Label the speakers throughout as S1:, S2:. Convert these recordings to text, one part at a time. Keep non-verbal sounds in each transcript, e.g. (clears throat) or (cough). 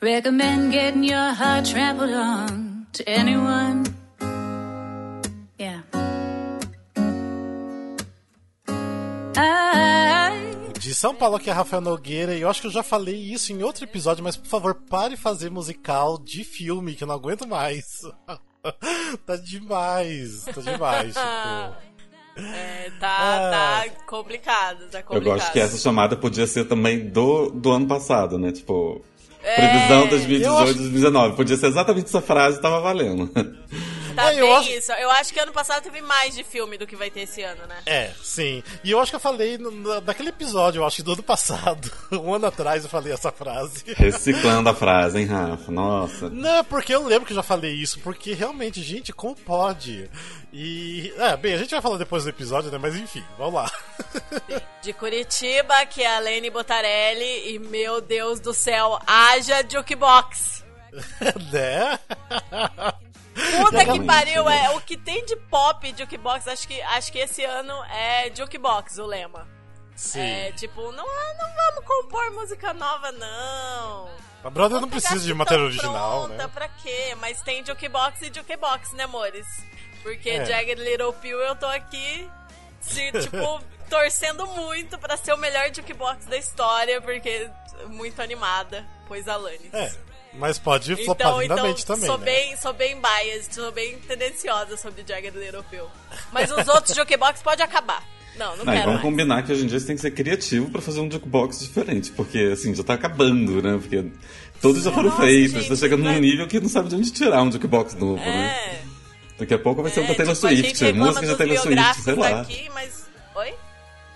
S1: recommend getting your heart trampled on to anyone. Yeah. I
S2: De São Paulo, aqui é Rafael Nogueira, e eu acho que eu já falei isso em outro episódio, mas por favor, pare de fazer musical de filme, que eu não aguento mais. (laughs) tá demais, tá demais, (laughs) tipo.
S3: É, tá,
S2: Ah.
S3: tá complicado, tá
S4: Eu
S3: complicado.
S4: gosto que essa chamada podia ser também do, do ano passado, né? Tipo, previsão
S3: É,
S4: 2018,
S2: eu acho-
S4: 2019. Podia ser exatamente essa frase e tava valendo.
S3: Tá
S2: É, eu
S3: bem
S2: acho-
S3: isso. Eu acho que ano passado teve mais de filme do que vai ter esse ano, né?
S2: É, sim. E eu acho que eu falei no- na- naquele episódio, eu acho que do ano passado, (laughs) um ano atrás eu falei essa frase.
S4: Reciclando a frase, hein, Rafa? Nossa.
S2: Não, é porque eu lembro que eu já falei isso, porque realmente, gente, como pode? E. É, bem, a gente vai falar depois do episódio, né? Mas enfim, vamos lá. (laughs)
S3: De Curitiba, que é a Lene Botarelli. E, meu Deus do céu, haja jukebox. (laughs)
S2: né?
S3: Puta que pariu, é o que tem de pop jukebox. Acho que, acho que esse ano é jukebox o lema.
S2: Sim.
S3: É tipo, não, não vamos compor música nova, não.
S2: A Brother não precisa de matéria original,
S3: pronta,
S2: né?
S3: Pra quê? Mas tem jukebox e jukebox, né, amores? Porque
S2: É.
S3: Jagged Little Pill eu tô aqui, se, tipo, (laughs) torcendo muito pra ser o melhor jukebox da história, porque muito animada, pois Alanis.
S2: É. Mas pode flopar
S3: Então, então
S2: lindamente também.
S3: sou
S2: né?
S3: bem, sou bem biased, sou bem tendenciosa sobre Jagged Little Pill. Mas os outros (laughs) jukebox pode acabar. Não, não
S4: Não,
S3: quero
S4: vamos
S3: mais.
S4: combinar que hoje em dia você tem que ser criativo pra fazer um jukebox diferente, porque assim, já tá acabando, né? Porque todos já foram
S3: Nossa,
S4: feitos,
S3: gente,
S4: tá chegando num
S3: vai-
S4: nível que não sabe de onde tirar um jukebox novo, né?
S3: É.
S4: Daqui a pouco vai ser um
S3: é,
S4: da Taylor
S3: tipo, a gente
S4: Swift,
S3: reclama
S4: música
S3: dos
S4: Taylor Swift, sei lá.
S3: Aqui, mas... Oi?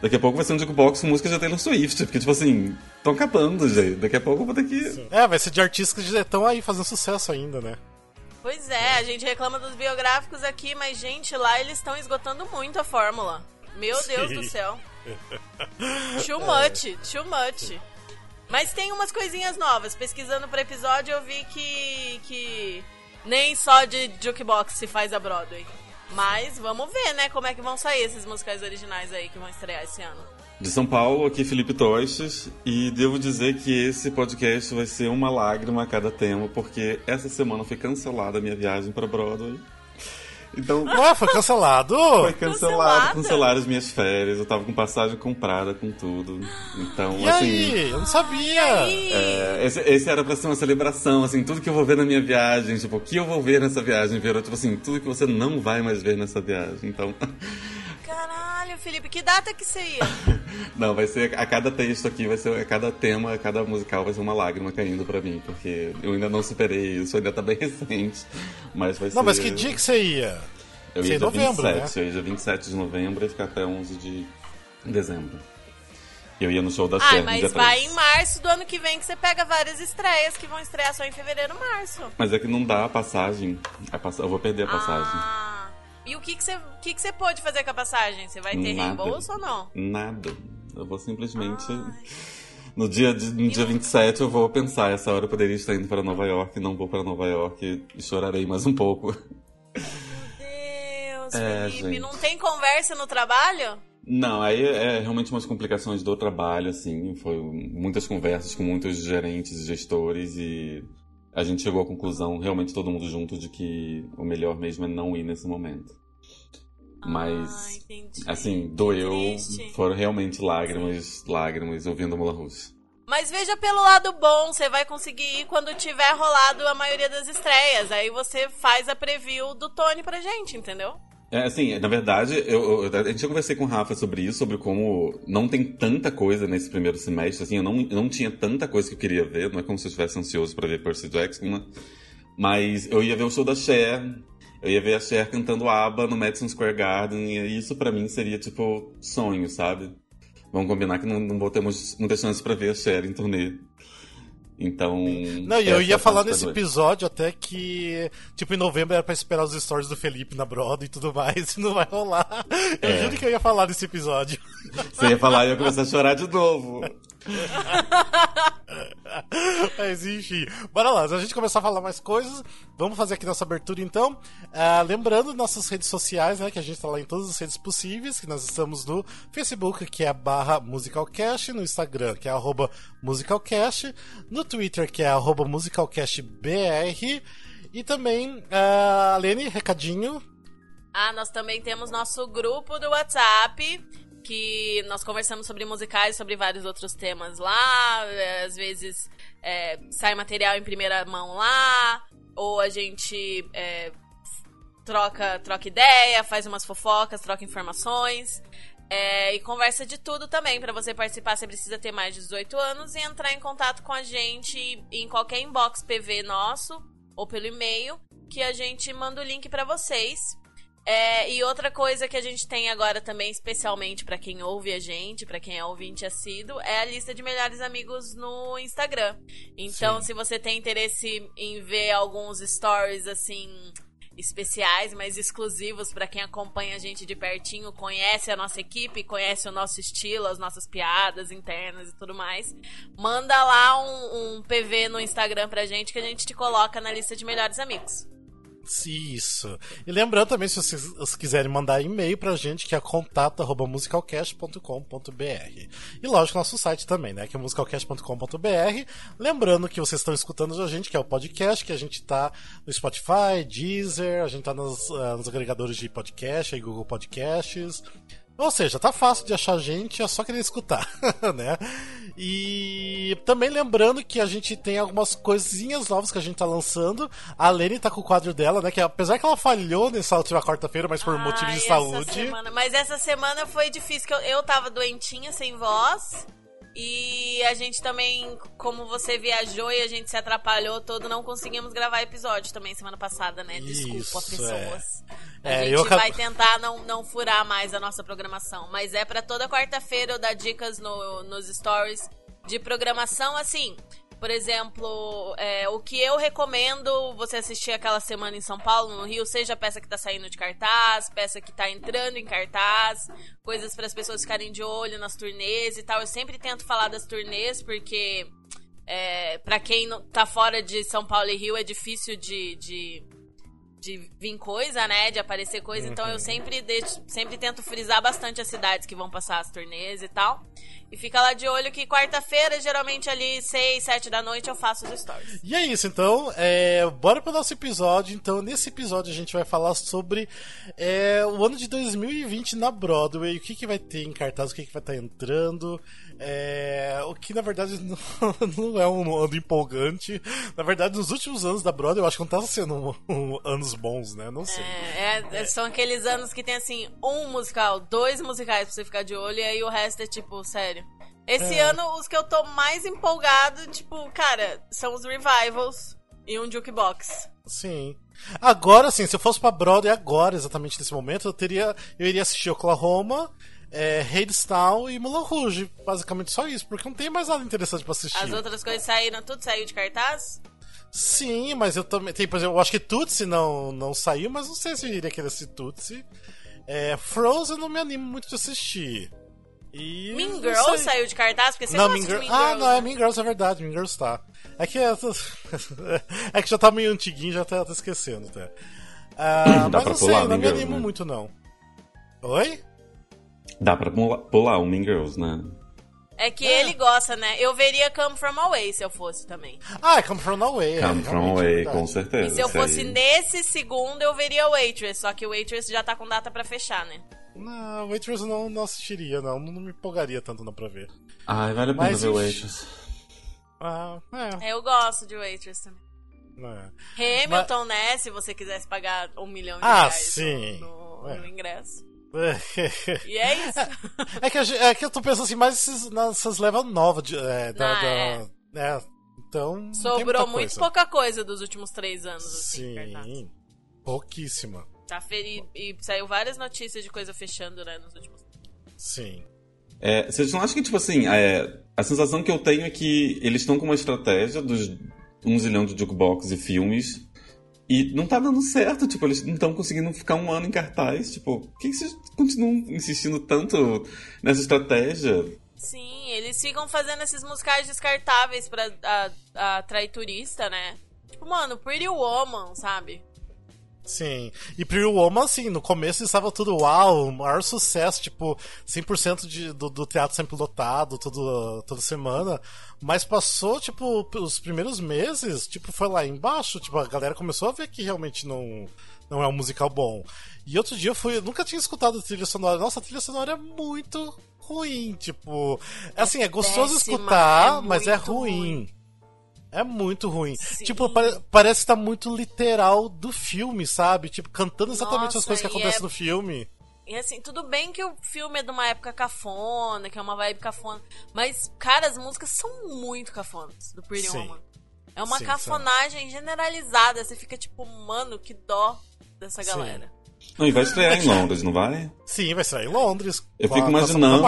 S4: Daqui a pouco vai ser um jukebox com música de Taylor Swift, porque tipo assim, estão acabando, gente. Daqui a pouco eu vou ter que.
S2: É, vai ser de artistas que já estão aí fazendo sucesso ainda, né?
S3: Pois é, a gente reclama dos biográficos aqui, mas, gente, lá eles estão esgotando muito a fórmula. Meu Deus
S2: Sim.
S3: do céu. (laughs) Too much, too much. Mas tem umas coisinhas novas. Pesquisando pro episódio, eu vi que, que nem só de jukebox se faz a Broadway. Mas vamos ver, né, como é que vão sair esses musicais originais aí que vão estrear esse ano.
S4: De São Paulo, aqui Felipe Toches, e devo dizer que esse podcast vai ser uma lágrima a cada tema, porque essa semana foi cancelada a minha viagem pra Broadway. Então,
S2: Ué, foi cancelado?
S4: foi cancelado, cancelaram as minhas férias, eu tava com passagem comprada, com tudo. Então,
S2: E
S4: assim.
S2: aí? Eu não sabia.
S4: É, esse, esse era pra ser uma celebração, assim, tudo que eu vou ver na minha viagem, tipo, o que eu vou ver nessa viagem, virou, tipo assim, tudo que você não vai mais ver nessa viagem. Então,
S3: Felipe, que data que você ia? (laughs)
S4: não, vai ser, a cada texto aqui, vai ser, a cada tema, a cada musical vai ser uma lágrima caindo pra mim, porque eu ainda não superei isso, ainda tá bem (laughs) recente, mas vai ser...
S2: Não, mas que dia que você ia?
S4: Eu
S2: Você
S4: ia
S2: em
S4: dia
S2: novembro,
S4: 27, eu ia dia 27 de novembro e ficar até 11 de dezembro. Eu ia no show da Cher no
S3: mas vai
S4: 3.
S3: em março do ano que vem que você pega várias estreias que vão estrear só em fevereiro março.
S4: Mas é que não dá a passagem, a pass... eu vou perder a passagem.
S3: Ah, e o que que você o que que você pode fazer com a passagem? Você vai ter
S4: Nada.
S3: reembolso ou não?
S4: Nada. Eu vou simplesmente. No dia, de, no dia 27 eu vou pensar, essa hora eu poderia estar indo para Nova York, não vou para Nova York e chorarei mais um pouco.
S3: Deus,
S4: É,
S3: Felipe,
S4: gente.
S3: não tem conversa no trabalho?
S4: Não, aí é realmente umas complicações do trabalho, assim. Foi muitas conversas com muitos gerentes e gestores e a gente chegou à conclusão, realmente todo mundo junto, de que o melhor mesmo é não ir nesse momento. Mas,
S3: Ah,
S4: assim, doeu. Foram realmente lágrimas, lágrimas ouvindo Moulin Rouge.
S3: Mas veja pelo lado bom, você vai conseguir ir quando tiver rolado a maioria das estreias. Aí você faz a preview do Tony pra gente, entendeu?
S4: É, assim, na verdade, eu, eu, a gente já conversei com o Rafa sobre isso, sobre como não tem tanta coisa nesse primeiro semestre, assim, eu não, não tinha tanta coisa que eu queria ver, não é como se eu estivesse ansioso pra ver Percy Jackson, né? Mas eu ia ver o show da Cher, eu ia ver a Cher cantando ABBA no Madison Square Garden, e isso pra mim seria, tipo, sonho, sabe? Vamos combinar que não, não vou ter muitas chances pra ver a Cher em turnê. Então.
S2: Não, e eu
S4: essa
S2: ia
S4: é
S2: falar nesse episódio até que, tipo, em novembro era pra esperar os stories do Felipe na Broadway e tudo mais, (laughs) e não vai rolar. Eu
S4: É.
S2: juro que eu ia falar nesse episódio.
S4: Você ia falar e eu ia começar a chorar de novo. (laughs) (laughs)
S2: Mas enfim, bora lá. Se a gente começar a falar mais coisas, vamos fazer aqui nossa abertura então. Ah, lembrando nossas redes sociais, né? Que a gente tá lá em todas as redes possíveis, que nós estamos no Facebook, que é barra musicalcast, no Instagram, que é arroba musicalcast, no Twitter, que é arroba musicalcastbr, e também, uh, Lene, recadinho.
S3: Ah, nós também temos nosso grupo do WhatsApp, que nós conversamos sobre musicais, sobre vários outros temas lá. É, às vezes é, sai material em primeira mão lá, ou a gente é, troca, troca ideia, faz umas fofocas, troca informações. É, e conversa de tudo também. Para você participar, você precisa ter mais de 18 anos e entrar em contato com a gente em qualquer inbox PV nosso ou pelo e-mail, que a gente manda o link para vocês. É, e outra coisa que a gente tem agora também, especialmente para quem ouve a gente, para quem é ouvinte assíduo, é a lista de melhores amigos no Instagram. Então, Sim. se você tem interesse em ver alguns stories assim especiais, mas exclusivos para quem acompanha a gente de pertinho, conhece a nossa equipe, conhece o nosso estilo, as nossas piadas internas e tudo mais, manda lá um, um PV no Instagram pra gente que a gente te coloca na lista de melhores amigos.
S2: Isso. E lembrando também, se vocês quiserem mandar e-mail pra gente, que é contato.musicalcast.com.br. E lógico, nosso site também, né? Que é musicalcast.com.br. Lembrando que vocês estão escutando a gente, que é o podcast, que a gente tá no Spotify, Deezer, a gente tá nos, uh, nos agregadores de podcast, aí Google Podcasts. Ou seja, tá fácil de achar gente, é só querer escutar, (laughs) né? E também lembrando que a gente tem algumas coisinhas novas que a gente tá lançando. A Lene tá com o quadro dela, né? Que apesar que ela falhou nessa última quarta-feira, mas por motivos de saúde.
S3: Semana. Mas essa semana foi difícil, que eu, eu tava doentinha, sem voz. E a gente também, como você viajou e a gente se atrapalhou todo, não conseguimos gravar episódio também semana passada, né? Desculpa, Isso, pessoas. É. A é, gente vai tentar não, não furar mais a nossa programação. Mas é para toda quarta-feira eu dar dicas no, nos stories de programação, assim. Por exemplo, é, o que eu recomendo você assistir aquela semana em São Paulo, no Rio, seja peça que tá saindo de cartaz, peça que tá entrando em cartaz, coisas para as pessoas ficarem de olho nas turnês e tal. Eu sempre tento falar das turnês, porque é, para quem não tá fora de São Paulo e Rio é difícil de, de de vir coisa, né? De aparecer coisa. Uhum. Então eu uhum. sempre deixo, sempre tento frisar bastante as cidades que vão passar as turnês e tal. E fica lá de olho que quarta-feira, geralmente ali, 6, 7 da noite, eu faço os stories.
S2: E é isso, então. É, bora pro nosso episódio. Então, nesse episódio a gente vai falar sobre é, o ano de 2020 na Broadway. O que, que vai ter em cartaz, o que, que vai estar tá entrando. É, o que na verdade (laughs) não, não, é um ano empolgante. Na verdade, nos últimos anos da Broadway, eu acho que não tá sendo um, um, anos bons, né? Não sei.
S3: É, é, são aqueles anos que tem assim, um musical, dois musicais pra você ficar de olho, e aí o resto é tipo, sério. Esse é. ano, os que eu tô mais empolgado, tipo, cara, são os revivals e um jukebox.
S2: Sim. Agora, sim, se eu fosse pra Broadway agora, exatamente nesse momento, eu teria. Eu iria assistir Oklahoma é, Hadestown e Mulan Rouge. Basicamente só isso, porque não tem mais nada interessante pra assistir.
S3: As outras coisas saíram, tudo saiu de cartaz?
S2: Sim, mas eu também. Tem, por exemplo, eu acho que Tutsi não, não saiu, mas não sei se eu iria querer assistir Tutsi. É, Frozen não me animo muito de assistir. E
S3: mean Girls saiu de cartaz? Porque você não, Mean, Girl... mean
S2: Ah,
S3: não, é
S2: Mean Girls, é verdade, Mean Girls tá. É que, é, (laughs) é que já tá meio antiguinho, já tá, tá esquecendo até. Ah, (clears throat) mas não sei, não me animo né? muito não. Oi?
S4: Dá pra pular o Mean Girls, né?
S3: É que é. ele gosta, né? Eu veria Come From Away se eu fosse também.
S2: Ah, é Come From Away.
S4: É, Come é, From Away, com certeza.
S3: E se eu fosse aí. nesse segundo, eu veria Waitress. Só que o Waitress já tá com data pra fechar, né?
S2: Não, Waitress eu não, não assistiria, não. Não me empolgaria tanto não pra ver.
S4: Ai, vale a pena Mas, ver Waitress.
S2: Ah,
S3: é. Eu gosto de Waitress também. É. Hamilton, Mas... né? Se você quisesse pagar um milhão de
S2: ah,
S3: reais
S2: sim.
S3: no, no, é. no ingresso. E é isso.
S2: É, (laughs) é, que, é que eu tô pensando assim, mais nessas, nessas levas novas de, é, da, ah, da, é. é. Então.
S3: Sobrou muito coisa. pouca coisa dos últimos três anos, assim,
S2: Sim. Pouquíssima.
S3: Tá ferido. E saiu várias notícias de coisa fechando, né, nos últimos
S2: Sim.
S4: É, vocês não acham que, tipo assim, é, a sensação que eu tenho é que eles estão com uma estratégia dos um zilhão de jukebox e filmes e não tá dando certo, tipo, eles não estão conseguindo ficar um ano em cartaz. Tipo, por que, vocês continuam insistindo tanto nessa estratégia?
S3: Sim, eles ficam fazendo esses musicais descartáveis pra atrair turista, né? Tipo, mano, Pretty Woman, sabe?
S2: Sim. E Pretty Woman, assim, no começo estava tudo uau, maior sucesso, tipo, 100% de, do, do teatro sempre lotado, todo, toda semana. Mas passou, tipo, os primeiros meses, tipo, foi lá embaixo, tipo, a galera começou a ver que realmente não, não é um musical bom. E outro dia eu fui, eu nunca tinha escutado a trilha sonora. Nossa, a trilha sonora é muito ruim, tipo. Assim, é gostoso
S3: péssima,
S2: escutar,
S3: é
S2: mas é ruim.
S3: ruim.
S2: É muito ruim.
S3: Sim.
S2: Tipo, pare- parece que tá muito literal do filme, sabe? Tipo, cantando exatamente as
S3: Nossa,
S2: coisas que acontecem
S3: é-
S2: no filme.
S3: E assim, tudo bem que o filme é de uma época cafona, que é uma vibe cafona. Mas, cara, as músicas são muito cafonas do Pretty
S2: Sim.
S3: Woman. É uma
S2: Sim,
S3: cafonagem generalizada. Você fica tipo, mano, que dó dessa
S2: Sim.
S3: galera.
S4: Não, e vai estrear em Londres, não vai?
S2: Sim, vai sair em Londres.
S4: Eu fico imaginando.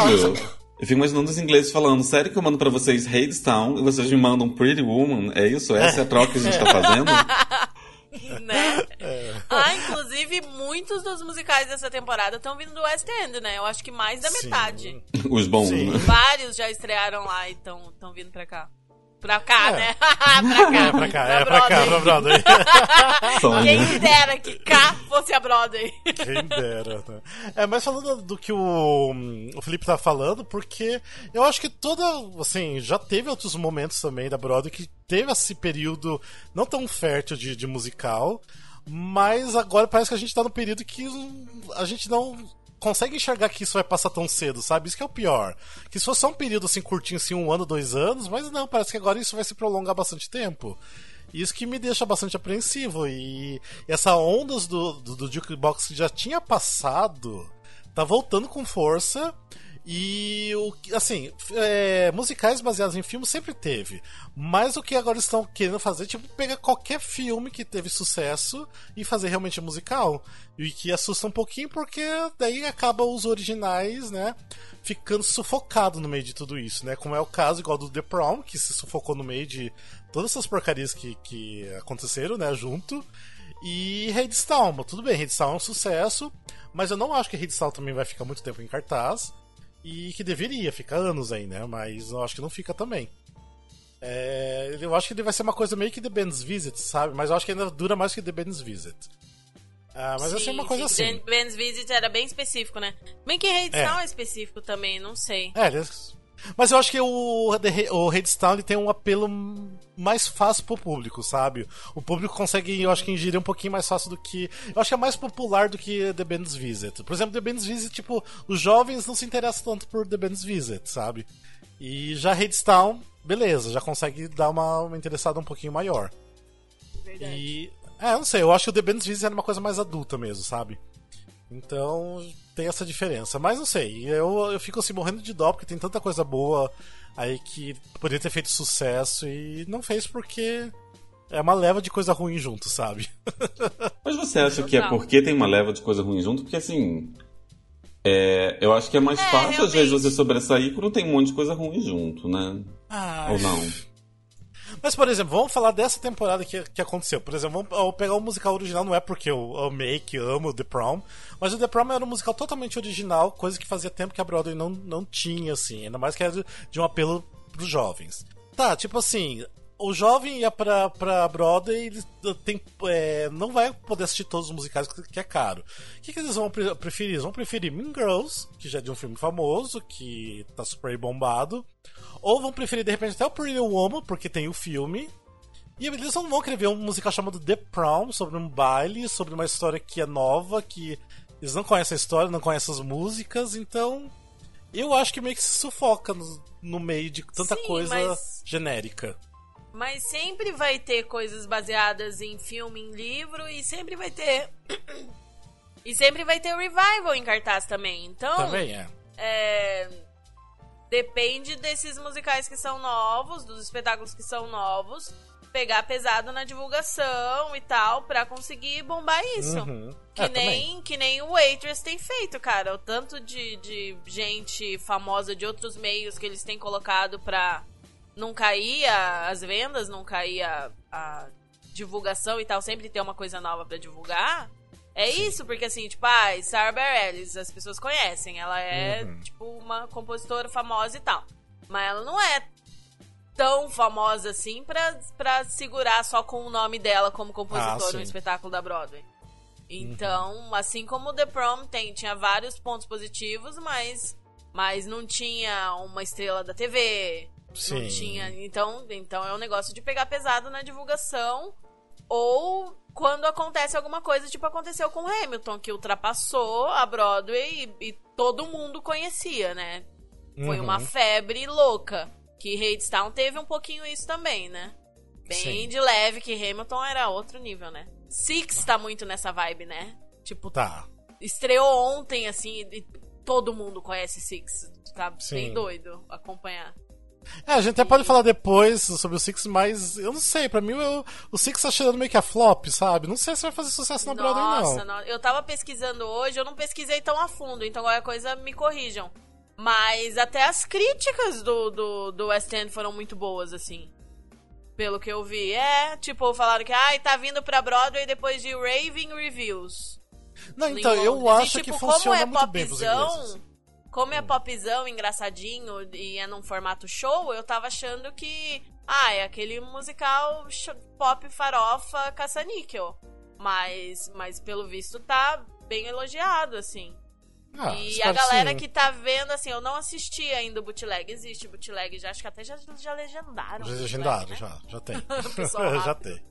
S4: Eu fico imaginando os ingleses falando, sério que eu mando pra vocês Hadestown e vocês me mandam Pretty Woman? É isso? Essa é a troca que a gente tá fazendo? (laughs)
S3: né?
S2: É.
S3: Ah, inclusive, muitos dos musicais dessa temporada estão vindo do West End, né? Eu acho que mais da
S2: Sim.
S3: metade.
S4: Os bons,
S2: Sim.
S4: né?
S3: Vários já estrearam lá e estão vindo pra cá. Pra cá,
S2: É.
S3: né? pra cá.
S2: É pra cá, é pra cá, pra
S3: Broadway.
S2: Broadway.
S4: Sonho.
S3: Quem dera que cá fosse a Broadway.
S2: Quem dera, né? É, mas falando do que o, o Felipe tá falando, porque eu acho que toda. Assim, já teve outros momentos também da Broadway que teve esse período não tão fértil de, de musical, mas agora parece que a gente tá no período que a gente não consegue enxergar que isso vai passar tão cedo, sabe? Isso que é o pior. Que se fosse só um período assim curtinho, assim, um ano, dois anos, mas não, parece que agora isso vai se prolongar bastante tempo. Isso que me deixa bastante apreensivo. E essa ondas do, do, do Jukebox que já tinha passado tá voltando com força. E o assim, é, musicais baseados em filmes sempre teve. Mas o que agora estão querendo fazer, tipo, pegar qualquer filme que teve sucesso e fazer realmente musical. E que assusta um pouquinho porque daí acaba os originais, né? Ficando sufocado no meio de tudo isso, né? Como é o caso igual do The Prom, que se sufocou no meio de todas essas porcarias que, que aconteceram, né? Junto. E Redstone, tudo bem, Redstone é um sucesso, mas eu não acho que Redstone também vai ficar muito tempo em cartaz. E que deveria ficar anos aí, né? Mas eu acho que não fica também. É, eu acho que ele vai ser uma coisa meio que The Band's Visit, sabe? Mas eu acho que ainda dura mais que The Band's Visit. Ah, mas vai ser uma coisa
S3: sim.
S2: assim.
S3: Ben- Ben's Visit era bem específico, né? Bem que Hadestown é. específico também, não sei.
S2: É, ele- mas eu acho que o, o Redstone tem um apelo mais fácil pro público, sabe? O público consegue, eu acho que ingerir um pouquinho mais fácil do que. Eu acho que é mais popular do que The Band's Visit. Por exemplo, The Band's Visit, tipo, os jovens não se interessam tanto por The Band's Visit, sabe? E já Redstone, beleza, já consegue dar uma, uma interessada um pouquinho maior.
S3: Verdade.
S2: E. É, eu não sei, eu acho que o The Band's Visit era uma coisa mais adulta mesmo, sabe? Então tem essa diferença. Mas não sei, eu, eu fico assim morrendo de dó porque tem tanta coisa boa aí que poderia ter feito sucesso e não fez porque é uma leva de coisa ruim junto, sabe? (laughs)
S4: Mas você acha que é porque tem uma leva de coisa ruim junto? Porque assim. é, eu acho que é mais
S3: É,
S4: fácil, às vezes,
S3: realmente.
S4: você sobressair quando tem um monte de coisa ruim junto, né?
S2: Ah,
S4: Ou não?
S2: Mas, por exemplo, vamos falar dessa temporada que, que aconteceu. Por exemplo, vamos pegar o musical original, não é porque eu amei, que amo The Prom, mas o The Prom era um musical totalmente original, coisa que fazia tempo que a Broadway não, não tinha, assim. Ainda mais que era de, de um apelo pros jovens. Tá, tipo assim, o jovem ia pra, pra Broadway, ele tem, é, não vai poder assistir todos os musicais que, que é caro. O que, que eles vão pre- preferir? Eles vão preferir Mean Girls, que já é de um filme famoso, que tá super bombado. Ou vão preferir, de repente, até o Pretty Woman, porque tem o filme. E eles não vão querer ver um musical chamado The Prom, sobre um baile, sobre uma história que é nova, que eles não conhecem a história, não conhecem as músicas, então. Eu acho que meio que se sufoca no, no meio de tanta
S3: Sim,
S2: coisa
S3: mas-
S2: genérica.
S3: Mas sempre vai ter coisas baseadas em filme, em livro, e sempre vai ter. (coughs) e sempre vai ter revival em cartaz também. Então,
S2: Também é.
S3: é, depende desses musicais que são novos, dos espetáculos que são novos, pegar pesado na divulgação e tal, pra conseguir bombar isso.
S2: Uhum.
S3: Que,
S2: É,
S3: nem, que nem o Waitress tem feito, cara. O tanto de, de gente famosa de outros meios que eles têm colocado pra não cair a- as vendas, não cair a, divulgação e tal, sempre ter uma coisa nova pra divulgar. É isso, porque assim, tipo, ah, Sarah Bareilles, as pessoas conhecem. Ela é,
S2: Uhum.
S3: tipo, uma compositora famosa e tal. Mas ela não é tão famosa assim pra, pra segurar só com o nome dela como
S2: Ah,
S3: compositora
S2: sim.
S3: no espetáculo da Broadway. Então, assim como The Prom tem, tinha vários pontos positivos, mas, mas não tinha uma estrela da TV. Não
S2: Sim.
S3: tinha. Então, então é um negócio de pegar pesado na divulgação. Ou quando acontece alguma coisa, tipo aconteceu com o Hamilton, que ultrapassou a Broadway e, e todo mundo conhecia, né? Foi
S2: Uhum.
S3: uma febre louca. Que Hadestown teve um pouquinho isso também, né? Bem
S2: Sim.
S3: de leve, que Hamilton era outro nível, né? Six tá muito nessa vibe, né? Tipo,
S2: Tá.
S3: estreou ontem, assim, e todo mundo conhece Six. Tá
S2: Sim.
S3: bem doido acompanhar.
S2: É, a gente até pode falar depois sobre o Six, mas eu não sei, pra mim eu- o Six tá cheirando meio que a flop, sabe? Não sei se vai fazer sucesso na Broadway,
S3: Nossa,
S2: não.
S3: no- eu tava pesquisando hoje, eu não pesquisei tão a fundo, então qualquer coisa me corrijam. Mas até as críticas do, do, do West End foram muito boas, assim. Pelo que eu vi. É, tipo, falaram que, ai, tá vindo pra Broadway depois de Raving Reviews.
S2: Não, então, eu
S3: Londres.
S2: acho
S3: E,
S2: que
S3: tipo, como
S2: funciona
S3: é
S2: muito bem pros ingleses.
S3: Como é popzão, engraçadinho e é num formato show, eu tava achando que. Ah, é aquele musical pop farofa caça-níquel. Mas, mas pelo visto tá bem elogiado, assim.
S2: Ah,
S3: e a galera
S2: sim.
S3: que tá vendo, assim, eu não assisti ainda o bootleg. Existe bootleg, já acho que até já, já legendaram.
S2: Já legendaram,
S3: né?
S2: já, já tem. (laughs) (laughs) Já tem.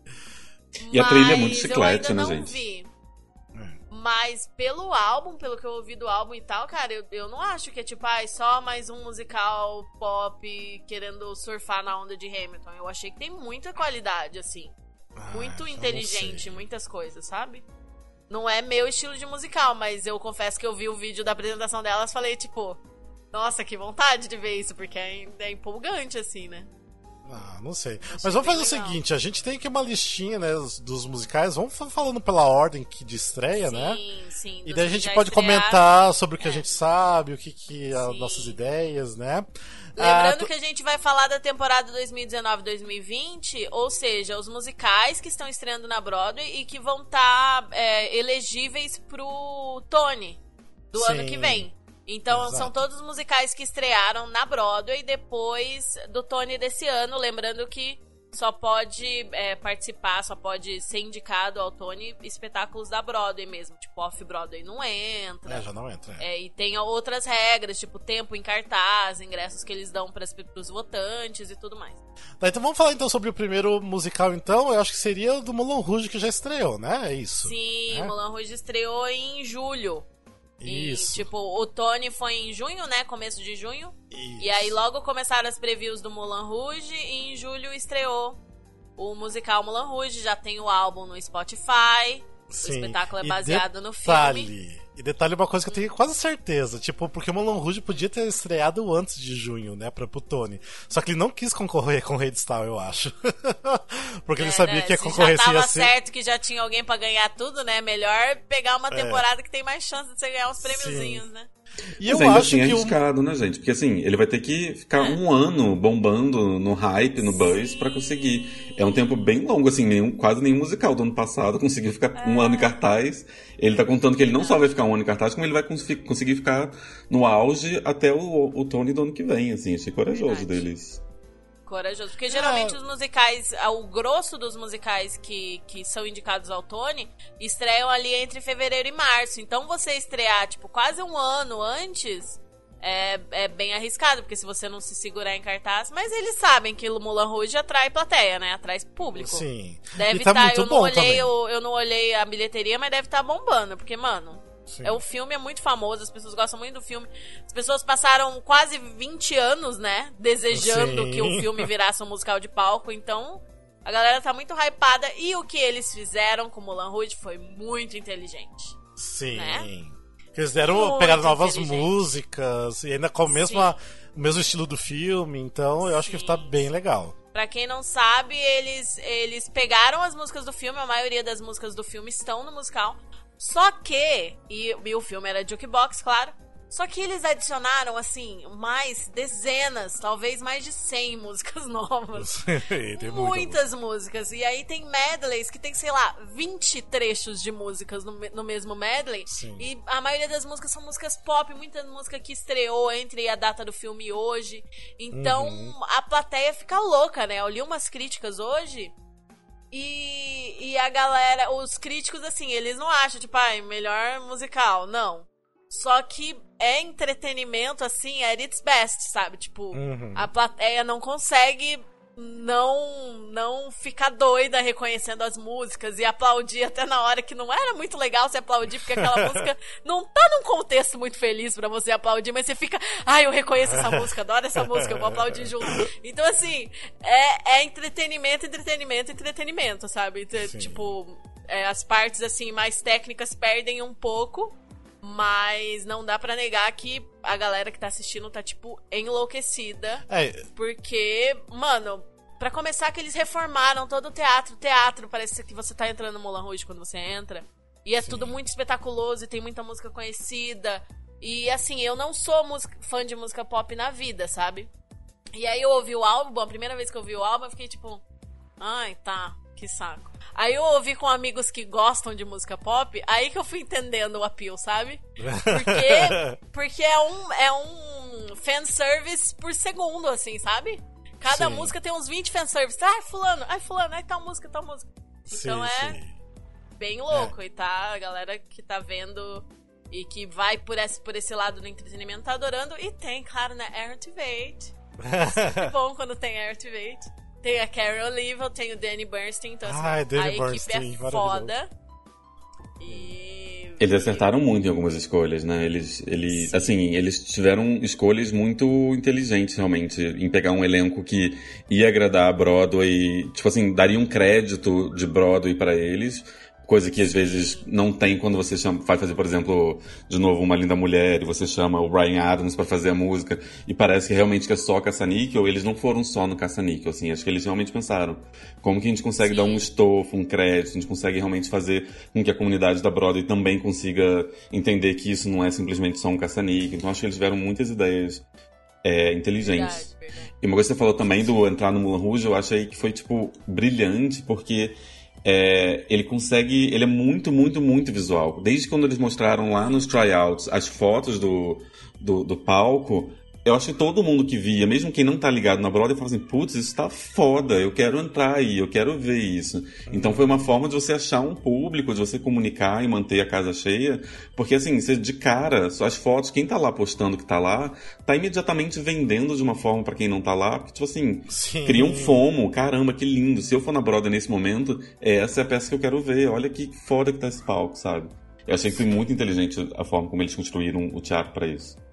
S4: E a trilha é muito
S3: Mas
S4: chiclete,
S3: eu ainda
S4: né,
S3: não
S4: gente?
S3: Vi.
S2: É.
S3: Mas pelo álbum, pelo que eu ouvi do álbum e tal, cara, eu, eu não acho que é tipo, ai, só mais um musical pop querendo surfar na onda de Hamilton. Eu achei que tem muita qualidade, assim.
S2: Ah,
S3: Muito inteligente, muitas coisas, sabe? Não é meu estilo de musical, mas eu confesso que eu vi o vídeo da apresentação delas e falei, tipo, nossa, que vontade de ver isso, porque é, é empolgante, assim, né?
S2: Ah, não sei. Mas vamos fazer o seguinte, a gente tem aqui uma listinha, né, dos- musicais, vamos fa- falando pela ordem que de estreia, né?
S3: Sim, sim.
S2: E daí a gente pode
S3: estrearam.
S2: comentar sobre o que a
S3: É.
S2: gente sabe, o que, que as
S3: Sim.
S2: nossas ideias, né?
S3: Lembrando
S2: Ah,
S3: que a gente vai falar da temporada 2019-2020, ou seja, os musicais que estão estreando na Broadway e que vão estar elegíveis pro Tony do
S2: Sim.
S3: ano que vem. Então,
S2: Exato.
S3: são todos os musicais que estrearam na Broadway depois do Tony desse ano. Lembrando que só pode é, participar, só pode ser indicado ao Tony espetáculos da Broadway mesmo. Tipo, off-Broadway não entra.
S2: É, já não entra. é.
S3: É, e tem outras regras, tipo tempo em cartaz, ingressos que eles dão para os votantes e tudo mais.
S2: Tá, então vamos falar então sobre o primeiro musical, então. Eu acho que seria o do Moulin Rouge que já estreou, né? É isso.
S3: Sim,
S2: É?
S3: Moulin Rouge estreou em julho. E,
S2: Isso.
S3: tipo, o Tony foi em junho, né? Começo de junho.
S2: Isso.
S3: E aí logo começaram as previews do Moulin Rouge e em julho estreou o musical Moulin Rouge. Já tem o álbum no Spotify.
S2: Sim.
S3: O espetáculo é
S2: E
S3: baseado no
S2: detalhe,
S3: filme.
S2: E detalhe uma coisa que eu tenho quase certeza, tipo, porque o Moulin Rouge podia ter estreado antes de junho, né, pra pro Tony. Só que ele não quis concorrer com o Redstone, eu acho. (laughs) porque ele
S3: É,
S2: sabia
S3: né?
S2: que a
S3: Se
S2: concorrência
S3: já tava
S2: ia ser...
S3: certo que já tinha alguém pra ganhar tudo, né? Melhor pegar uma temporada que tem mais chance de você ganhar uns prêmiozinhos, né?
S2: E eu
S4: Mas ainda
S2: acho
S4: assim é arriscado, né, gente? Porque assim, ele vai ter que ficar um ano bombando no hype, no buzz, pra conseguir. É um tempo bem longo, assim, nenhum, quase nenhum musical do ano passado conseguiu ficar um ano em cartaz. Ele tá contando que ele não só vai ficar um ano em cartaz, como ele vai cons- conseguir ficar no auge até o, o Tony do ano que vem, assim. Achei corajoso
S3: Verdade.
S4: deles.
S3: Corajoso. Porque geralmente os musicais, ah, o grosso dos musicais que, que são indicados ao Tony, estreiam ali entre fevereiro e março. Então você estrear, tipo, quase um ano antes. É, é bem arriscado, porque se você não se segurar em cartaz. Mas eles sabem que o Mulan Rouge atrai plateia, né? Atrai público.
S2: Sim.
S3: Deve
S2: e tá
S3: estar.
S2: muito
S3: eu, não olhei, eu, eu não olhei a bilheteria, mas deve estar bombando. Porque, mano,
S2: Sim.
S3: é, o filme é muito famoso, as pessoas gostam muito do filme. As pessoas passaram quase 20 anos, né? Desejando
S2: Sim.
S3: que o filme virasse um musical de palco. Então, a galera tá muito hypada. E o que eles fizeram com Mulan Rouge foi muito inteligente.
S2: Sim.
S3: né?
S2: Eles deram, pegaram novas músicas, e ainda com a mesma, o mesmo estilo do filme, então eu acho que
S3: Sim.
S2: tá bem legal.
S3: Pra quem não sabe, eles, eles pegaram as músicas do filme, a maioria das músicas do filme estão no musical. Só que, e, e o filme era jukebox, claro. Só que eles adicionaram, assim, mais dezenas, talvez mais de 100 (laughs) músicas novas. (laughs)
S2: Muita
S3: Muitas músicas. E aí tem medleys que tem, sei lá, 20 trechos de músicas no, no mesmo medley.
S2: Sim.
S3: E a maioria das músicas são músicas pop, muita música que estreou entre a data do filme e hoje. Então
S2: Uhum.
S3: a plateia fica louca, né? Eu li umas críticas hoje. E, e a galera, os críticos, assim, eles não acham, tipo, ai, melhor musical. Não. Só que é entretenimento, assim, at its best, sabe? Tipo,
S2: Uhum.
S3: a plateia não consegue não não ficar doida reconhecendo as músicas e aplaudir até na hora que não era muito legal você aplaudir, porque aquela (laughs) música não tá num contexto muito feliz pra você aplaudir, mas você fica, ai, eu reconheço essa música, adoro essa música, eu vou aplaudir junto. (laughs) Então, assim, é, é entretenimento, entretenimento, entretenimento, sabe?
S2: Sim.
S3: Tipo, é, as partes, assim, mais técnicas perdem um pouco. Mas não dá pra negar que a galera que tá assistindo tá, tipo, enlouquecida.
S2: É,
S3: Porque, mano, pra começar que eles reformaram todo o teatro. O teatro parece que você tá entrando no Moulin Rouge quando você entra. E é tudo muito espetaculoso e tem muita música conhecida. E assim, eu não sou música- fã de música pop na vida, sabe? E aí eu ouvi o álbum, a primeira vez que eu ouvi o álbum, eu fiquei tipo, ai, tá, que saco. Aí eu ouvi com amigos que gostam de música pop, aí que eu fui entendendo o appeal, sabe? Porque, (laughs) porque é um, é um fanservice por segundo, assim, sabe? Cada
S2: Sim.
S3: música tem uns 20 fanservices. Ai, fulano, ai, fulano, ai, tal música, tal música. Então
S2: sim,
S3: é
S2: sim.
S3: bem louco. E tá, a galera que tá vendo e que vai por esse, por esse lado do entretenimento tá adorando. E tem, claro, né, Aaron Tveit. É bom quando tem Aaron Tveit. Tem a Carol Oliva, tem o Danny Bernstein. Então, assim,
S2: Ai, Danny
S3: a equipe
S2: Bernstein,
S3: é foda. E...
S4: Eles acertaram muito em algumas escolhas, né? Eles, eles, assim, eles tiveram escolhas muito inteligentes, realmente, em pegar um elenco que ia agradar a Broadway, tipo assim, daria um crédito de Broadway pra eles, coisa que às vezes não tem quando você chama, vai fazer, por exemplo, de novo, Uma Linda Mulher, e você chama o Brian Adams pra fazer a música, e parece que realmente que é só Caça-Níquel, eles não foram só no Caça-Níquel, assim, acho que eles realmente pensaram, como que a gente consegue
S3: Sim.
S4: dar um estofo, um crédito, a gente consegue realmente fazer com que a comunidade da Broadway também consiga entender que isso não é simplesmente só um caça-níquel. Então acho que eles tiveram muitas ideias é, inteligentes.
S3: Verdade, verdade.
S4: E uma coisa que você falou também do entrar no Moulin Rouge, eu achei que foi, tipo, brilhante, porque é, ele consegue. Ele é muito, muito, muito visual. Desde quando eles mostraram lá nos tryouts as fotos do, do, do palco. Eu acho que todo mundo que via, mesmo quem não tá ligado na Broadway, fala assim, putz, isso tá foda, eu quero entrar aí, eu quero ver isso. Então foi uma forma de você achar um público, de você comunicar e manter a casa cheia, porque assim, você de cara, as fotos, quem tá lá postando que tá lá, tá imediatamente vendendo de uma forma pra quem não tá lá, porque tipo assim,
S2: Sim.
S4: cria um fomo, caramba, que lindo. Se eu for na Broadway nesse momento, essa é a peça que eu quero ver, olha que foda que tá esse palco, sabe? Eu achei que foi muito inteligente a forma como eles construíram o teatro pra isso.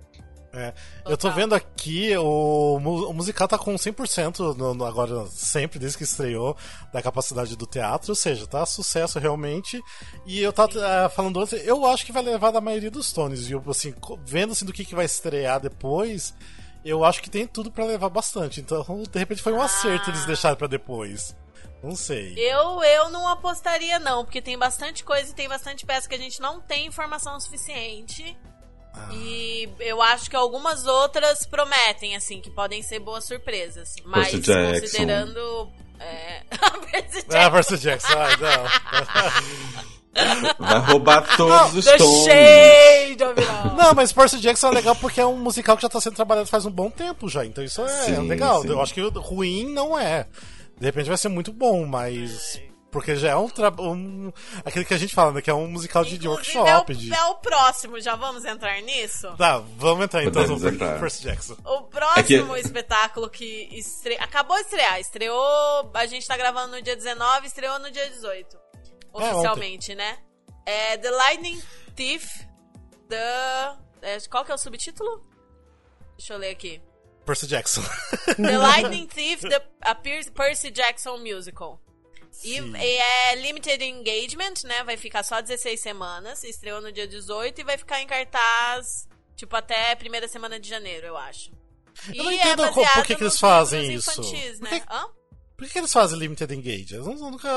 S2: É. Eu tô vendo aqui, o, o musical tá com 100% no, no- agora, sempre, desde que estreou, da capacidade do teatro, ou seja, tá sucesso realmente. E eu tava eh, falando antes, eu acho que vai levar da maioria dos Tones, viu? Assim, vendo assim, do que, que vai estrear depois, eu acho que tem tudo pra levar bastante. Então, de repente foi um acerto eles deixarem pra depois. Não sei.
S3: Eu, eu não apostaria, não, porque tem bastante coisa e tem bastante peça que a gente não tem informação suficiente.
S2: Ah.
S3: E eu acho que algumas outras prometem, assim, que podem ser boas surpresas. Mas
S4: Percy Jackson.
S3: considerando. É... (laughs) Percy
S2: Ah,
S3: Jackson.
S2: Percy Jackson, ah, não.
S4: Vai roubar (laughs) todos os
S3: The
S4: tons.
S2: Não, mas Percy Jackson é legal porque é um musical que já tá sendo trabalhado faz um bom tempo já. Então isso é
S4: Sim,
S2: legal.
S4: sim.
S2: Eu acho que ruim não é. De repente vai ser muito bom, mas. Porque já é um, tra... um aquele que a gente fala, né? Que é um musical de, de
S3: Inclusive,
S2: workshop.
S3: é, o,
S2: De...
S3: é o próximo, já vamos entrar nisso?
S2: Tá, vamos entrar então
S4: Podemos
S2: no
S4: entrar.
S2: Percy Jackson.
S3: O próximo
S4: É
S3: espetáculo que estre... acabou de estrear, estreou, a gente tá gravando no dia 19, estreou no dia 18. Oficialmente, né? É The Lightning Thief, The... é, qual que é o subtítulo? Deixa eu ler aqui.
S2: Percy Jackson.
S3: The (laughs) Lightning Thief, the, a Percy Jackson Musical. E, e é limited engagement, né? Vai ficar só 16 semanas. Estreou no dia 18 e vai ficar em cartaz, tipo, até primeira semana de janeiro, eu acho.
S2: Eu não
S3: E
S2: entendo
S3: é
S2: por que que eles fazem isso.
S3: Infantis,
S2: Por
S3: né?
S2: que-
S3: Hã?
S2: Por que, que eles fazem limited engage? Eu nu- nunca.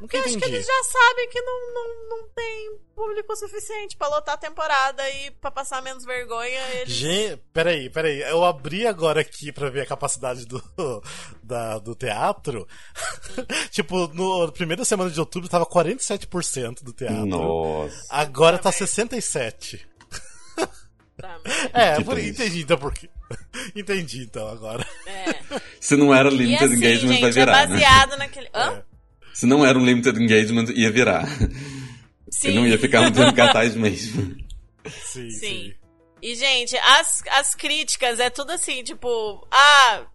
S2: Nunca
S3: Eu acho que eles já sabem que não, não, não tem público suficiente pra lotar a temporada e pra passar menos vergonha. Eles...
S2: Gente, peraí, peraí. Eu abri agora aqui pra ver a capacidade do, (laughs) da, do teatro. (laughs) tipo, no, na primeira semana de outubro tava 47% do teatro.
S4: Nossa.
S2: Agora tá 67%.
S3: Tá, (laughs)
S2: É,
S4: Que
S2: por, entendi então por quê. (laughs) Entendi então agora.
S3: é.
S4: Se não era limited
S3: assim,
S4: engagement,
S3: gente,
S4: vai
S3: é
S4: virar. né?
S3: baseado naquele. Hã?
S2: É.
S4: Se não era um limited engagement, ia virar.
S3: Sim.
S4: Ele não ia ficar muito em (laughs) cartaz mesmo.
S2: Sim, sim.
S3: Sim. E, gente, as, as críticas é tudo assim, tipo, ah,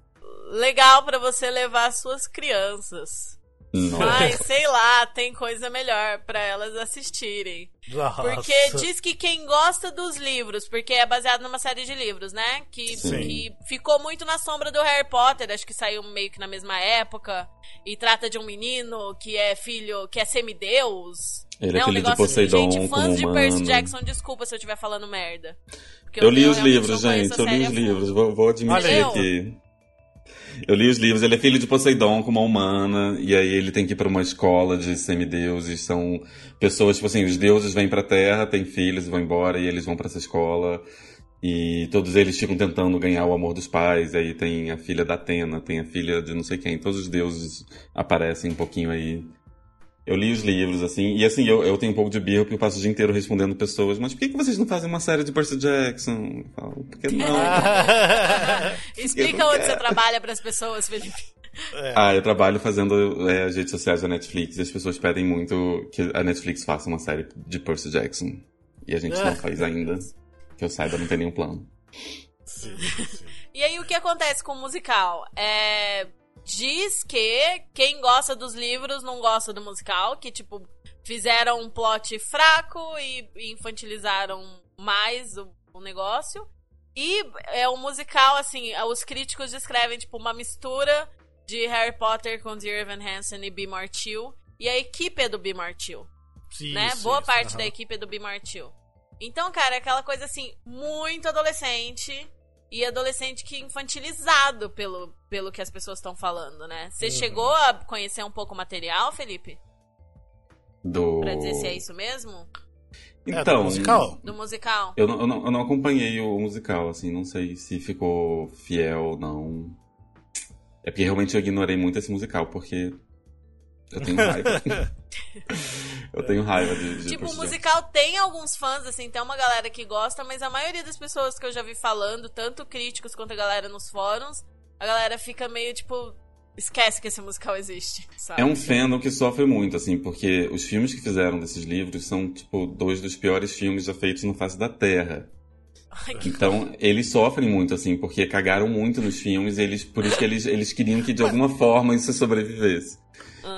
S3: legal pra você levar suas crianças.
S4: Nossa.
S3: Mas, sei lá, tem coisa melhor pra elas assistirem.
S2: Nossa.
S3: Porque diz que quem gosta dos livros, porque é baseado numa série de livros, né? Que, que ficou muito na sombra do Harry Potter, acho que saiu meio que na mesma época. E trata de um menino que é filho, que é semideus.
S4: Ele é
S3: né? um
S4: filho de
S3: assim,
S4: Poseidon
S3: gente,
S4: como
S3: fãs de Percy. Jackson, desculpa se eu estiver falando merda. Porque
S4: Eu li os livros, gente. Eu li os livros. Vou, vou admitir
S2: aí.
S4: aqui. Eu li os livros. Ele é filho de Poseidon com uma humana. E aí ele tem que ir pra uma escola de semideuses. São pessoas, tipo assim, os deuses vêm pra Terra, têm filhos, vão embora e eles vão pra essa escola. E todos eles ficam tentando ganhar o amor dos pais. Aí tem a filha da Atena, tem a filha de não sei quem. Todos os deuses aparecem um pouquinho aí. Eu li os livros, assim, e assim, eu, eu tenho um pouco de birra porque eu passo o dia inteiro respondendo pessoas, mas por que, que vocês não fazem uma série de Percy Jackson? Eu falo, por que não? (laughs)
S3: Explica
S4: Eu não
S3: onde
S4: quero.
S3: você trabalha pras pessoas, Felipe.
S4: Ah, eu trabalho fazendo é, as redes sociais da Netflix e as pessoas pedem muito que a Netflix faça uma série de Percy Jackson. E a gente não faz (laughs) ainda. Que eu saiba, não tem nenhum plano.
S2: Sim, sim.
S3: E aí o que acontece com o musical? É. Diz que quem gosta dos livros não gosta do musical, que tipo, fizeram um plot fraco e infantilizaram mais o, o negócio. E é um musical, assim, os críticos descrevem, tipo, uma mistura de Harry Potter com Dear Evan Hansen e B. Martil. E a equipe é do B. Martil
S2: Sim,
S3: né?
S2: isso,
S3: Boa
S2: isso,
S3: parte
S2: aham.
S3: da equipe é do B. Martil. Então, cara, é aquela coisa assim, muito adolescente. E adolescente que infantilizado pelo, pelo que as pessoas estão falando, né? Você
S2: Uhum.
S3: chegou a conhecer um pouco o material, Felipe?
S4: Do.
S3: Pra dizer se é isso mesmo?
S2: É, do
S4: Então.
S2: musical?
S3: Do musical?
S4: Eu não, eu, não, eu não acompanhei o musical, assim, não sei se ficou fiel ou não. É porque realmente eu ignorei muito esse musical, porque eu tenho raiva. (laughs) (laughs) eu tenho raiva de, de
S3: Tipo, o musical tem alguns fãs, assim, tem uma galera que gosta, mas a maioria das pessoas que eu já vi falando, tanto críticos quanto a galera nos fóruns, a galera fica meio tipo. Esquece que esse musical existe, sabe?
S4: É um fandom que sofre muito, assim, porque os filmes que fizeram desses livros são, tipo, dois dos piores filmes já feitos no face da Terra.
S3: Ai,
S4: Então, eles sofrem muito, assim, porque cagaram muito nos filmes, e eles, por isso que eles, eles queriam que, de alguma forma, isso sobrevivesse.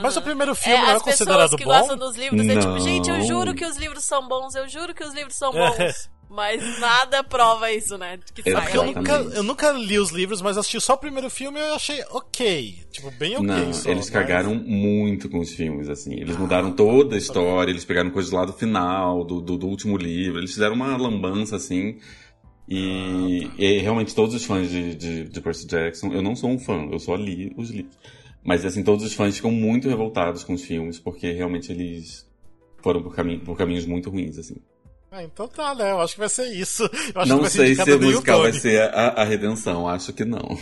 S2: Mas o primeiro filme
S3: É,
S2: não é
S3: as pessoas
S2: considerado
S3: que
S2: bom?
S3: gostam dos livros é tipo,
S4: Não.
S3: gente, eu juro que os livros são bons, eu juro que os livros são bons. Mas nada prova isso, né? Que
S4: É
S3: sai
S2: eu nunca, eu nunca li os livros, mas assisti só o primeiro filme e eu achei ok. Tipo, bem ok.
S4: Não,
S2: só,
S4: eles
S2: mas-
S4: cagaram muito com os filmes, assim. Eles
S2: Ah,
S4: mudaram toda a história, eles pegaram coisas lá do final, do, do, do último livro, eles fizeram uma lambança, assim. E,
S2: Ah,
S4: e realmente todos os fãs de, de, de Percy Jackson, eu não sou um fã, eu só li os livros. Mas assim, todos os fãs ficam muito revoltados com os filmes, porque realmente eles foram por, caminho, por caminhos muito ruins, assim.
S2: Ah, então tá, né? Eu acho que vai ser isso. Eu acho que
S4: não
S2: ser
S4: sei se o
S2: nem
S4: musical vai ser a, a redenção, acho que não.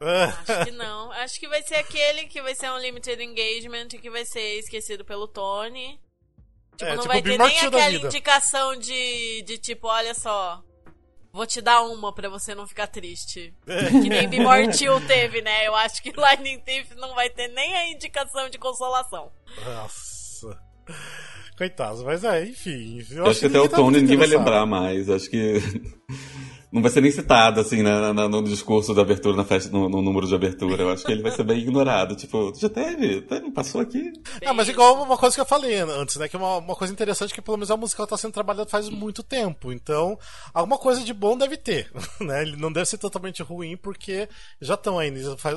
S3: Acho que (laughs) não. Acho que vai ser aquele que vai ser um limited engagement e que vai ser esquecido pelo Tony. Tipo,
S2: É,
S3: não
S2: tipo
S3: vai ter nem aquela indicação de, de tipo, olha só. Vou te dar uma pra você não ficar triste. Que nem Bimortil teve, né? Eu acho que Lightning Thief não vai ter nem a indicação de consolação.
S2: Nossa. Coitados, mas é, enfim. Eu,
S4: Eu acho que até o
S2: tá
S4: Tony
S2: muito
S4: ninguém vai lembrar mais. Acho que não vai ser nem citado, assim, na, na- no discurso de abertura, na festa, no, no número de abertura. Eu acho que ele vai ser bem ignorado. Tipo, já teve? Teve? Passou aqui?
S2: Ah, mas igual uma coisa que eu falei antes, né? Que é uma, uma coisa interessante que pelo menos a musical tá sendo trabalhada faz muito tempo. Então, alguma coisa de bom deve ter, (laughs) né? Ele não deve ser totalmente ruim porque já estão aí. já Faz,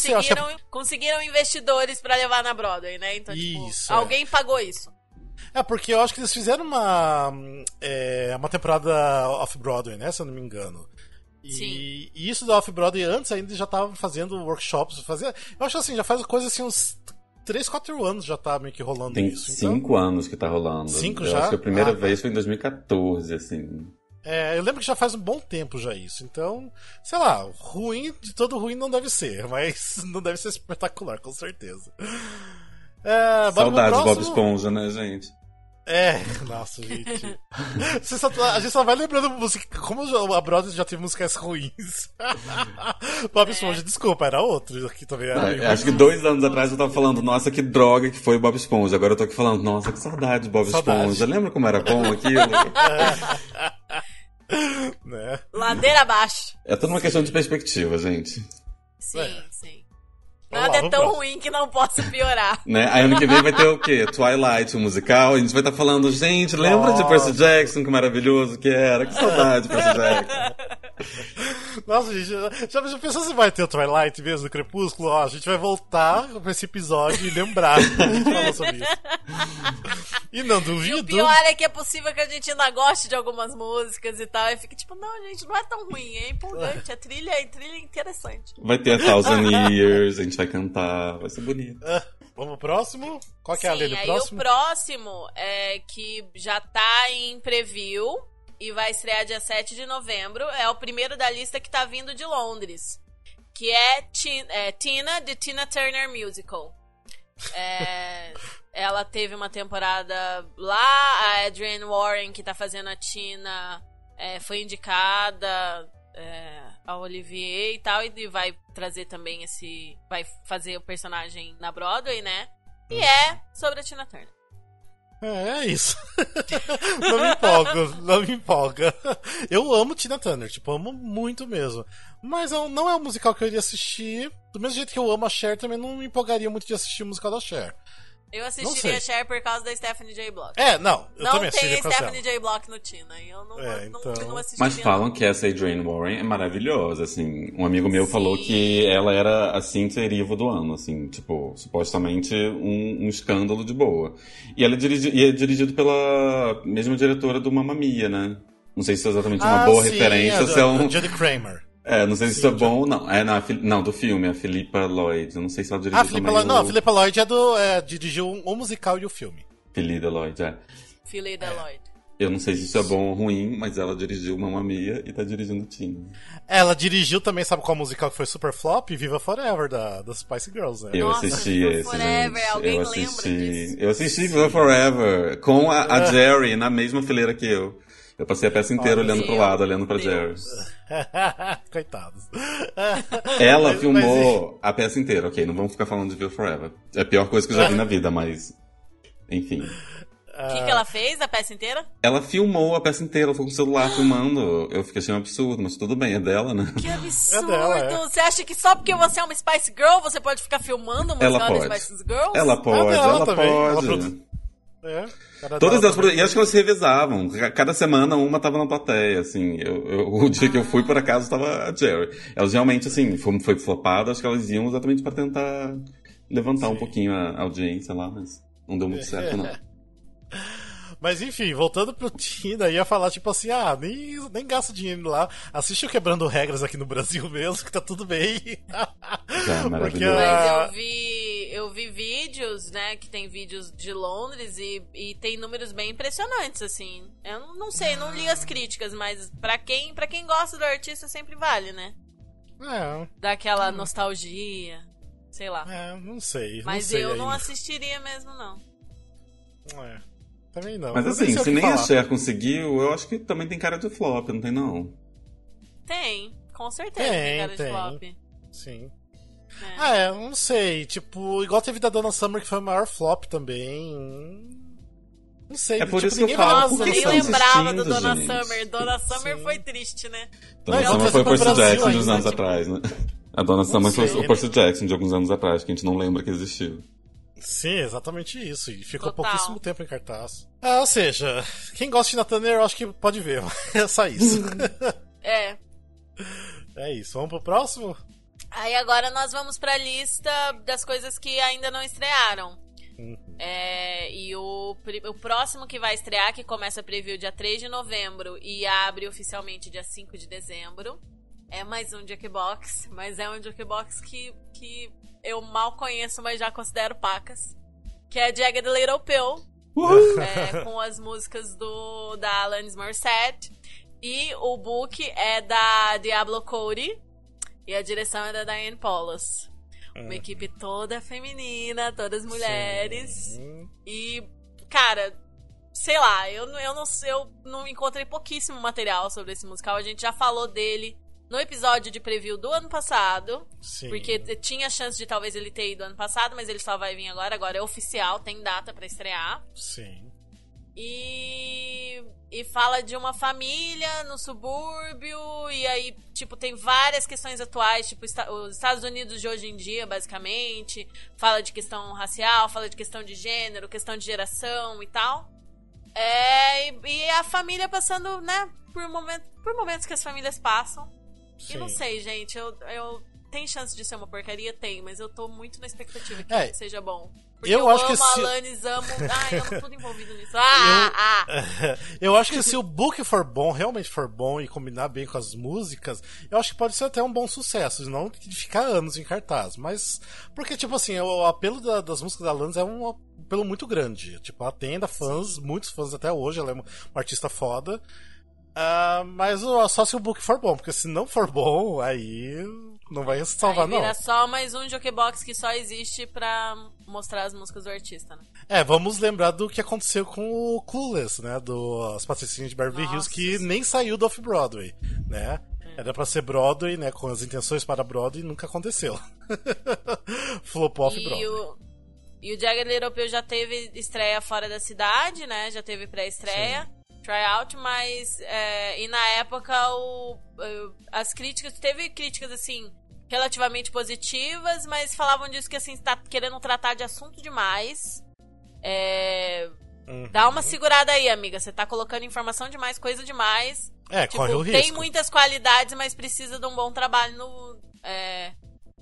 S2: sei, é-
S3: Conseguiram, conseguiram investidores pra levar na Broadway, né? Então, tipo,
S2: Isso, é.
S3: alguém pagou isso.
S2: É, porque eu acho que eles fizeram uma, é, uma temporada off-Broadway, né? Se eu não me engano. E, e isso da Off-Broadway antes ainda já tava fazendo workshops, fazia, eu acho assim, já faz coisa assim uns 3, 4 anos já tá meio que rolando
S4: Tem
S2: isso. então-
S4: cinco anos que tá rolando.
S2: Cinco
S4: eu
S2: já?
S4: acho que a primeira
S2: Ah, tá.
S4: vez foi em 2014, assim.
S2: É, eu lembro que já faz um bom tempo já isso. Então, sei lá, ruim de todo ruim não deve ser, (laughs) mas não deve ser espetacular, com certeza. É,
S4: Saudades Bob? Esponja, né, gente?
S2: É, (laughs) nossa, gente. (laughs) Só- a gente só vai lembrando música. Como a Brothers já teve músicas ruins. (laughs) Bob Esponja, desculpa, era outro que também era.
S4: Ah,
S2: meio
S4: acho que dois anos atrás eu tava falando, nossa, que droga que foi o Bob Esponja. Agora eu tô aqui falando, nossa, que saudade de Bob
S2: Saudade.
S4: Esponja. Lembra como era bom aquilo?
S2: ruim, né?
S3: Ladeira abaixo.
S4: é tudo uma questão de perspectiva, gente.
S3: Sim,
S2: É.
S3: sim. Nada é tão
S2: vamos
S3: ruim que não possa piorar. (laughs)
S4: Né? Aí ano que vem vai ter o quê? Twilight, o musical. A gente vai estar falando, gente, lembra de. Percy Jackson, que maravilhoso que era? Que saudade de Percy (laughs) Jackson.
S2: Nossa, gente, já, já pensou se vai ter o Twilight mesmo, no Crepúsculo? Ó, a gente vai voltar pra esse episódio e lembrar que a gente falou sobre isso. E não
S3: E o
S2: duvido.
S3: pior é que é possível que a gente ainda goste de algumas músicas e tal. E fique tipo, não, gente, não é tão ruim, é empolgante. A trilha, a trilha é interessante.
S4: Vai ter a Thousand Years, a gente vai cantar, vai ser bonito.
S2: Ah, vamos pro próximo? Qual que é a lei do
S3: aí
S2: próximo?
S3: o próximo é que já tá em preview e vai estrear dia 7 de novembro. É o primeiro da lista que tá vindo de Londres. Que é, Ti- é Tina, de Tina Turner Musical. É, (laughs) ela teve uma temporada lá, a Adrienne Warren, que tá fazendo a Tina, é, foi indicada é, a Olivier e tal, e vai trazer também esse. Vai fazer o personagem na Broadway, né? E é sobre a Tina Turner.
S2: É, é isso. (laughs) não me empolga, não me empolga. Eu amo Tina Turner, tipo, amo muito mesmo. Mas eu- não é um musical que eu iria assistir. Do mesmo jeito que eu amo a Cher, também não me empolgaria muito de assistir o musical da Cher.
S3: Eu
S2: Não
S3: assistiria. Cher por causa da Stephanie J. Block.
S2: É, não, eu
S3: não
S2: também
S3: tem a Stephanie J. Block no Tina. e Eu não,
S2: É,
S3: não,
S2: então-
S3: não assistiria.
S4: Mas falam
S3: não.
S4: que essa Adrienne Warren é maravilhosa, assim. Um amigo meu
S3: Sim.
S4: falou que ela era a Cynthia Erivo do ano, assim, tipo, supostamente um, um escândalo de boa. E ela é, dirigi e é dirigido pela mesma diretora do Mamma Mia, né? Não sei se é exatamente uma
S2: Ah,
S4: boa
S2: sim,
S4: referência,
S2: a
S4: se é
S2: do-
S4: um...
S2: do Jodie Kramer.
S4: É, não sei se isso é bom ou não. É, não, a Fili- não, do filme, a Philippa Lloyd. Eu não sei se ela dirigiu
S2: Ah, a Filipa
S4: também
S2: Lloyd, não, a
S4: o...
S2: Filipa Lloyd é do, é, dirigiu o musical e o filme.
S4: Philida Lloyd, é.
S3: Philly Lloyd.
S4: Eu não sei se isso é bom ou ruim, mas ela dirigiu Mamma Mia e tá dirigindo Tina.
S2: Ela dirigiu também, sabe qual musical que foi super flop? Viva Forever, da, das Spice Girls, né?
S4: Eu
S3: Nossa,
S4: assisti
S3: Viva
S4: esse,
S3: Forever,
S4: gente.
S3: alguém
S4: eu
S3: lembra
S4: assisti.
S3: disso?
S4: Eu assisti Viva Forever com a, a (laughs) Jerry na mesma fileira que eu. Eu passei a peça inteira
S2: Olha,
S4: olhando pro lado, olhando pra Jerry. (laughs)
S2: Coitados.
S4: Ela
S2: Mas-
S4: filmou a peça inteira, ok, não vamos ficar falando de Viva Forever. É a pior coisa que eu já vi na vida, mas. Enfim.
S3: O que, que ela fez a peça inteira?
S4: Ela filmou a peça inteira, ela foi com o celular filmando. Eu fiquei achando um absurdo, mas tudo bem, é dela, né?
S3: Que absurdo!
S2: dela, é.
S3: Você acha que só porque você é uma Spice Girl você pode ficar filmando o
S4: Ela pode.
S3: Spice Girls?
S4: Ela pode,
S2: dela
S4: ela
S2: ela
S4: pode.
S2: produ- É,
S4: Todas
S2: também.
S4: e acho que elas se revezavam. Ca- Cada semana uma tava na plateia, assim. Eu, eu- (laughs) o dia que eu fui, por acaso, tava a Jerry. Elas realmente, assim, foi, foi flopada, acho que elas iam exatamente pra tentar levantar um pouquinho a audiência lá, mas não deu muito (laughs) certo, não.
S2: Mas enfim, voltando pro Tina, ia falar tipo assim: ah, nem, nem gasta dinheiro lá, assiste o Quebrando Regras aqui no Brasil mesmo, que tá tudo bem.
S4: Já, (laughs)
S2: Porque a-
S3: Mas eu vi, eu vi vídeos, né, que tem vídeos de Londres e, e tem números bem impressionantes, assim. Eu não, não sei, não li as críticas, mas pra quem, pra quem gosta do artista sempre vale, né?
S2: É,
S3: Dá aquela nostalgia, sei lá.
S2: é, não sei.
S3: Mas
S2: não sei
S3: eu não
S2: ainda.
S3: assistiria mesmo, não.
S2: É, também não.
S4: Mas
S2: Eu
S4: assim, se nem a
S2: falar.
S4: Cher conseguiu, eu acho que também tem cara de flop, não tem não.
S3: Tem, com certeza
S2: Tem,
S3: tem cara de
S2: tem.
S3: flop.
S2: Sim.
S3: É.
S2: Ah, é, não sei. Tipo, igual teve da Donna Summer, que foi o maior flop também. Não sei.
S4: É por
S2: tipo,
S4: isso que eu falo, por que
S3: nem lembrava do Dona
S4: gente?
S3: Summer. Dona Summer
S2: Sim.
S3: foi triste, né?
S4: Dona
S2: Não,
S4: Summer foi o Percy Jackson de uns anos
S2: tipo-
S4: atrás, né? A Dona Summer foi
S2: sei.
S4: o Percy Jackson de alguns anos atrás, que a gente não lembra que existiu.
S2: Sim, exatamente isso. E ficou
S3: Total.
S2: pouquíssimo tempo em cartaz. Ah, ou seja, quem gosta de Turner, eu acho que pode ver. (laughs) É só isso.
S3: É. (laughs)
S2: é isso. Vamos pro próximo?
S3: Aí agora nós vamos pra lista das coisas que ainda não estrearam.
S2: Uhum.
S3: É, e o, o próximo que vai estrear, que começa a preview dia 3 de novembro e abre oficialmente dia 5 de dezembro, É mais um Jukebox, mas é um Jukebox que, que eu mal conheço, mas já considero pacas. Que é Jagged Little Pill, é, com as músicas do da Alanis Morissette. E o book é da Diablo Cody. E a direção é da Diane Paulus. Uma equipe toda feminina, todas mulheres.
S2: Sim.
S3: E, cara, sei lá, eu, não- eu, não, eu não encontrei pouquíssimo material sobre esse musical. A gente já falou dele no episódio de preview do ano passado.
S2: Sim.
S3: Porque tinha chance de talvez ele ter ido ano passado, mas ele só vai vir agora. Agora é oficial, tem data pra estrear.
S2: Sim.
S3: E, e fala de uma família no subúrbio, e aí, tipo, tem várias questões atuais, tipo, os Estados Unidos de hoje em dia, basicamente. Fala de questão racial, fala de questão de gênero, questão de geração e tal. É, e, e a família passando, né, por, momento, por momentos que as famílias passam. E não
S2: Sim.
S3: sei, gente, eu, eu. Tem chance de ser uma porcaria? Tem, mas eu tô muito na expectativa que
S2: É,
S3: seja bom. Porque
S2: eu
S3: eu,
S2: acho
S3: amo
S2: que se-
S3: Alanis, amo. (laughs) Ai, amo tudo envolvido nisso. Ah, ah! (laughs)
S2: Eu acho que se o book for bom, realmente for bom e combinar bem com as músicas, eu acho que pode ser até um bom sucesso, não de ficar anos em cartaz. Mas, porque, tipo assim, o apelo da- das músicas da Alanis é um apelo muito grande. Tipo, ela tem ainda fãs, muitos fãs até hoje, ela é uma, uma artista foda. Ah, mas só se o book for bom, porque se não for bom, aí não vai salvar,
S3: Aí
S2: não.
S3: vira só mais um jukebox que só existe pra mostrar as músicas do artista, né?
S2: É, vamos lembrar do que aconteceu com o Clueless, né? Do As Patricinhas de Beverly Hills,
S3: Nossa,
S2: que
S3: sim.
S2: nem saiu do Off-Broadway, né? Era pra ser Broadway, né? Com as intenções para Broadway, nunca aconteceu. (laughs) Flopou Off-Broadway.
S3: o, e o Jagged Little Pill já teve estreia fora da cidade, né? Já teve pré-estreia, tryout, mas... é, e na época, o, as críticas... Teve críticas, assim, relativamente positivas, mas falavam disso que, assim, tá querendo tratar de assunto demais. É...
S2: Uhum.
S3: Dá uma segurada aí, amiga. Você tá colocando informação demais, coisa demais.
S2: É,
S3: Tipo,
S2: corre o risco.
S3: tem muitas qualidades, mas precisa de um bom trabalho no, é,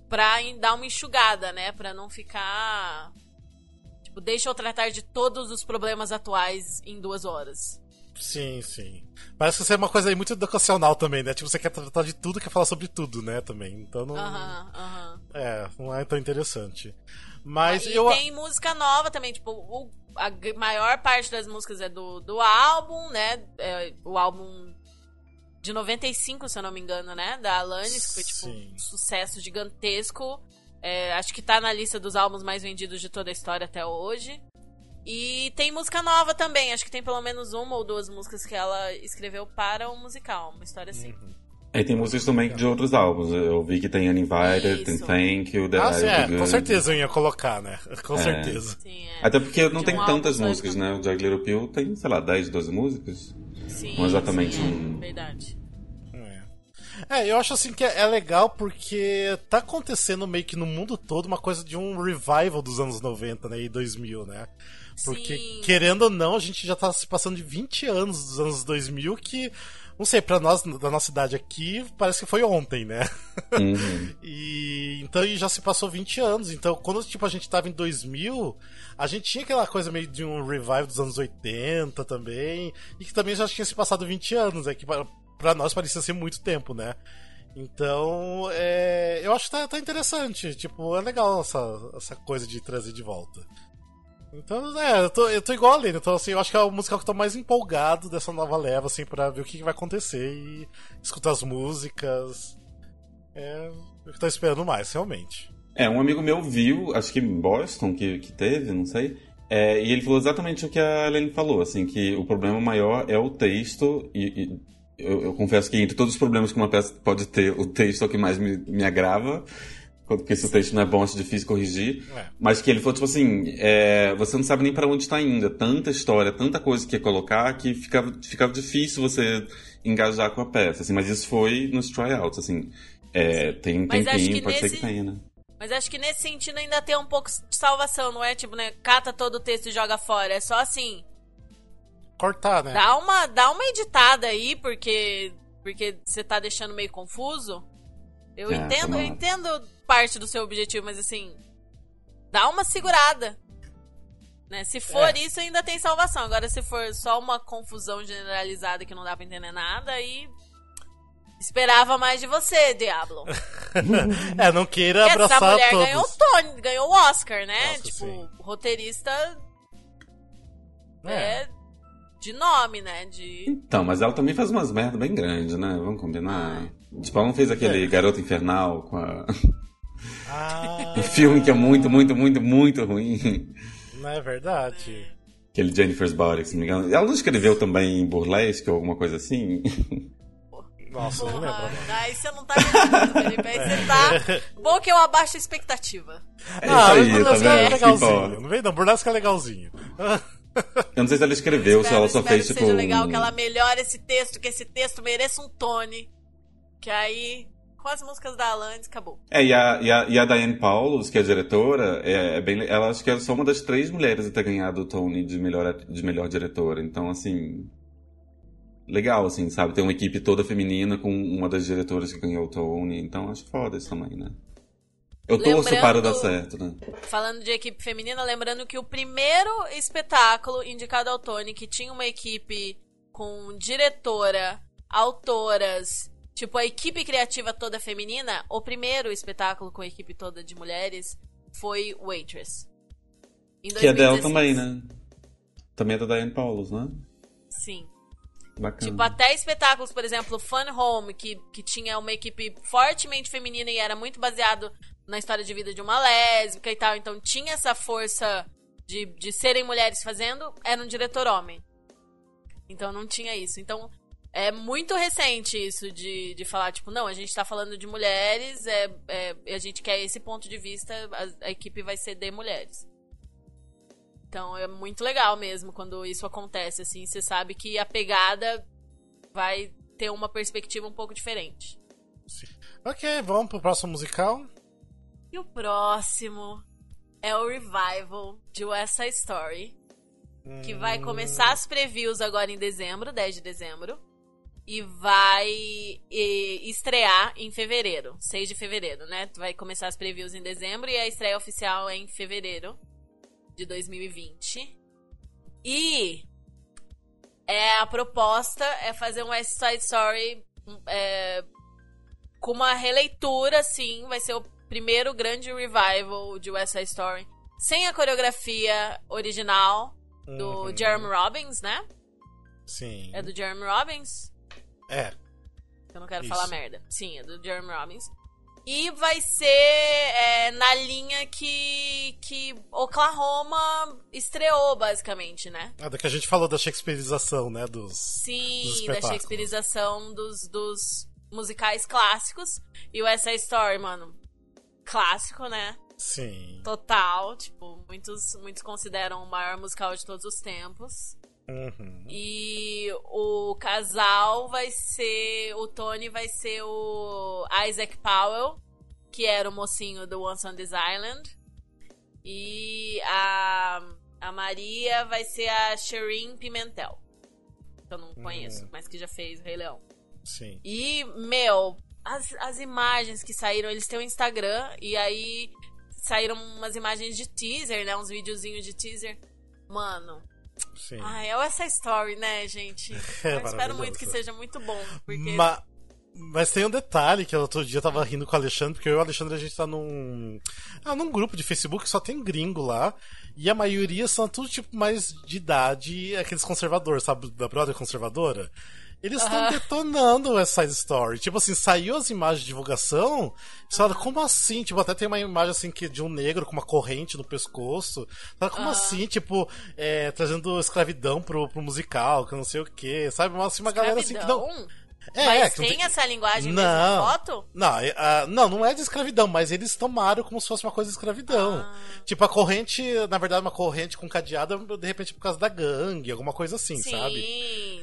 S3: pra dar uma enxugada, né? Pra não ficar. Tipo, deixa eu tratar de todos os problemas atuais em duas horas.
S2: Sim, sim. Parece que isso é uma coisa aí muito educacional também, né? Tipo, você quer tratar de tudo, quer falar sobre tudo, né? Também. Então não.
S3: Aham, aham.
S2: É, não é tão interessante. Mas
S3: e
S2: eu.
S3: tem música nova também, tipo, o- a maior parte das músicas é do, do álbum, né? É, o álbum de 95, se eu não me engano, né? Da Alanis, que foi tipo
S2: Sim.
S3: um sucesso gigantesco. É, acho que tá na lista dos álbuns mais vendidos de toda a história até hoje. E tem música nova também, acho que tem pelo menos uma ou duas músicas que ela escreveu para o musical, uma história assim.
S2: Uhum.
S4: Aí tem músicas também de outros álbuns. Eu vi que tem Uninvited, tem. Thank You, The
S2: Ah, sim, é, com certeza eu ia colocar, né? (laughs) Com
S4: É.
S2: certeza.
S3: Sim, é.
S4: Até porque não
S3: De
S4: tem
S3: um
S4: tantas músicas,
S3: então.
S4: né? O Jagged Little Pill tem, sei lá, 10, 12 músicas.
S3: Sim,
S4: não exatamente
S3: sim,
S4: um-
S3: é, verdade.
S2: É. É, eu acho assim que é é legal porque tá acontecendo meio que no mundo todo uma coisa de um revival dos anos 90, né? E 2000, né? Porque,
S3: Sim.
S2: querendo ou não, a gente já tá se passando de 20 anos dos anos 2000 que, não sei, pra nós, da nossa idade aqui, parece que foi ontem, né?
S4: Uhum. (laughs)
S2: E então e já se passou 20 anos. Então, quando tipo a gente tava em 2000, a gente tinha aquela coisa meio de um revival dos anos 80 também, e que também já tinha se passado 20 anos, é que pra- pra nós parecia ser muito tempo, né? Então, é, eu acho que tá, tá interessante. Tipo, é legal essa, essa coisa de trazer de volta. Então, é, eu tô, eu tô igual a Lene. Então, assim, eu acho que é o musical que eu tô mais empolgado dessa nova leva, assim, pra ver o que, que vai acontecer e escutar as músicas. É o que tô esperando mais, realmente.
S4: É, um amigo meu viu, acho que Boston que, que teve, não sei. é, e ele falou exatamente o que a Helene falou, assim, que o problema maior é o texto, e, e eu, eu confesso que entre todos os problemas que uma peça pode ter, o texto é o que mais me, me agrava, porque se o texto não é bom, acho difícil corrigir.
S2: É.
S4: Mas que ele falou, tipo assim, é, você não sabe nem pra onde está indo, é tanta história, tanta coisa que ia colocar, que ficava, ficava difícil você engajar com a peça, assim, mas isso foi nos tryouts, assim. É, tem um tempinho,
S3: que
S4: pode ser
S3: nesse-
S4: que tenha, né?
S3: Mas acho que nesse sentido ainda tem um pouco de salvação, não é tipo, né? Cata todo o texto e joga fora. É só assim,
S2: Cortar, né?
S3: dá uma, dá uma editada aí, porque porque você tá deixando meio confuso. Eu
S4: É,
S3: entendo, eu entendo parte do seu objetivo, mas assim, dá uma segurada. Né? Se for
S2: É.
S3: isso, ainda tem salvação. Agora, se for só uma confusão generalizada que não dá pra entender nada, aí Esperava mais de você, Diablo. (laughs)
S2: é, não queira
S3: Porque essa
S2: abraçar
S3: mulher
S2: todos.
S3: ganhou o Tony, ganhou o Oscar, né?
S2: Nossa,
S3: tipo,
S2: sim.
S3: roteirista
S2: É.
S3: é de nome, né? De.
S4: Então, mas ela também faz umas merdas bem grandes, né? Vamos combinar. Tipo, ela não fez aquele
S2: É.
S4: Garota Infernal com a... (laughs)
S2: Ah,
S4: um filme que é muito, muito, muito, muito ruim.
S2: não é verdade.
S4: Aquele Jennifer's Body, se não me engano. Ela não escreveu também em Burlesque ou alguma coisa assim?
S2: Nossa, não lembro.
S3: Porra,
S2: não.
S3: aí você não tá vendo, Felipe. Aí você tá. Bom que eu abaixo a expectativa.
S4: É
S2: Ah,
S4: isso aí,
S2: Burlesque
S4: tá
S2: é legalzinho.
S4: bom.
S2: Não vem não, Burlesque é legalzinho.
S4: Eu não sei se ela escreveu, se
S3: espero,
S4: ela só
S3: espero
S4: fez,
S3: que
S4: tipo...
S3: seja legal,
S4: um-
S3: que ela melhore esse texto, que esse texto mereça um Tony. Que aí, com as músicas da Alanis, acabou.
S4: É, e a, e, a, e a Diane Paulos, que é diretora, é, é bem, ela acho que é só uma das três mulheres a ter ganhado o Tony de melhor, de melhor diretora. Então, assim. Legal, assim, sabe? Ter uma equipe toda feminina com uma das diretoras que ganhou o Tony. Então, acho foda isso também, né? Eu torço
S3: Lembrando-
S4: para dar certo, né?
S3: Falando de equipe feminina, lembrando que o primeiro espetáculo indicado ao Tony, que tinha uma equipe com diretora, autoras, tipo a equipe criativa toda feminina, o primeiro espetáculo com a equipe toda de mulheres foi Waitress.
S4: Que é dela
S3: 2016.
S4: também, né? Também é da Diane Paulos, né?
S3: Sim.
S4: Bacana.
S3: Tipo, até espetáculos, por exemplo, Fun Home, que, que tinha uma equipe fortemente feminina e era muito baseado na história de vida de uma lésbica e tal. Então tinha essa força de, de serem mulheres fazendo, era um diretor homem. Então não tinha isso. Então é muito recente isso de, de falar, tipo, não, a gente tá falando de mulheres, é, é, a gente quer esse ponto de vista, a, a equipe vai ser de mulheres. Então é muito legal mesmo quando isso acontece, assim, você sabe que a pegada vai ter uma perspectiva um pouco diferente.
S2: Ok, vamos pro próximo musical.
S3: E o próximo é o revival de West Side Story, que vai começar as previews agora em dezembro, 10 de dezembro, e vai e, estrear em fevereiro, 6 de fevereiro, né? Vai começar as previews em dezembro e a estreia oficial é em fevereiro de 2020. E é a proposta é fazer um West Side Story é, com uma releitura, assim, vai ser o primeiro grande revival de West Side Story, sem a coreografia original do
S2: Uhum.
S3: Jeremy Robbins, né?
S2: Sim.
S3: É do Jeremy Robbins?
S2: É.
S3: Eu não quero
S2: Isso.
S3: falar merda. Sim, é do Jeremy Robbins. E vai ser é, na linha que, que Oklahoma estreou, basicamente, né?
S2: Ah, da que a gente falou da Shakespeareização, né? Dos. dos
S3: Sim, da
S2: espetáculos.
S3: Shakespeareização dos, dos musicais clássicos. E o Essa Story, mano, clássico, né?
S2: Sim.
S3: Total. Tipo, muitos, muitos consideram o maior musical de todos os tempos.
S2: Uhum.
S3: E o casal vai ser. O Tony vai ser o Isaac Powell, que era o mocinho do Once on This Island. E a, a Maria vai ser a Shireen Pimentel. Que eu não conheço, mas que já fez o Rei Leão.
S2: Sim.
S3: E, meu, as, as imagens que saíram, eles têm um Instagram e aí saíram umas imagens de teaser, né? Uns videozinhos de teaser. Mano,
S2: Sim.
S3: ai, é essa story, né, gente? (laughs)
S2: É
S3: Eu espero muito que seja muito bom, porque
S2: Ma- Mas tem um detalhe que outro dia eu tava rindo com o Alexandre, porque eu e o Alexandre a gente tá num. Ah, num grupo de Facebook que só tem gringo lá. E a maioria são tudo tipo mais de idade, aqueles conservadores, sabe? Da brother conservadora. Eles estão
S3: Aham.
S2: detonando essa story. Tipo assim, saiu as imagens de divulgação. Você fala, como assim? Tipo, até tem uma imagem assim que de um negro com uma corrente no pescoço. Fala, como
S3: Aham.
S2: assim? Tipo, é, trazendo escravidão pro, pro musical, que eu não sei o que. Sabe? Mas assim, uma galera assim que não. É,
S3: Mas
S2: que não
S3: tem essa linguagem
S2: Não.
S3: mesmo na foto?
S2: Não, é, ah, não, não é de escravidão, mas eles tomaram como se fosse uma coisa de escravidão.
S3: Ah.
S2: Tipo, a corrente, na verdade, uma corrente com cadeada, de repente, por causa da gangue, alguma coisa assim,
S3: sim,
S2: sabe?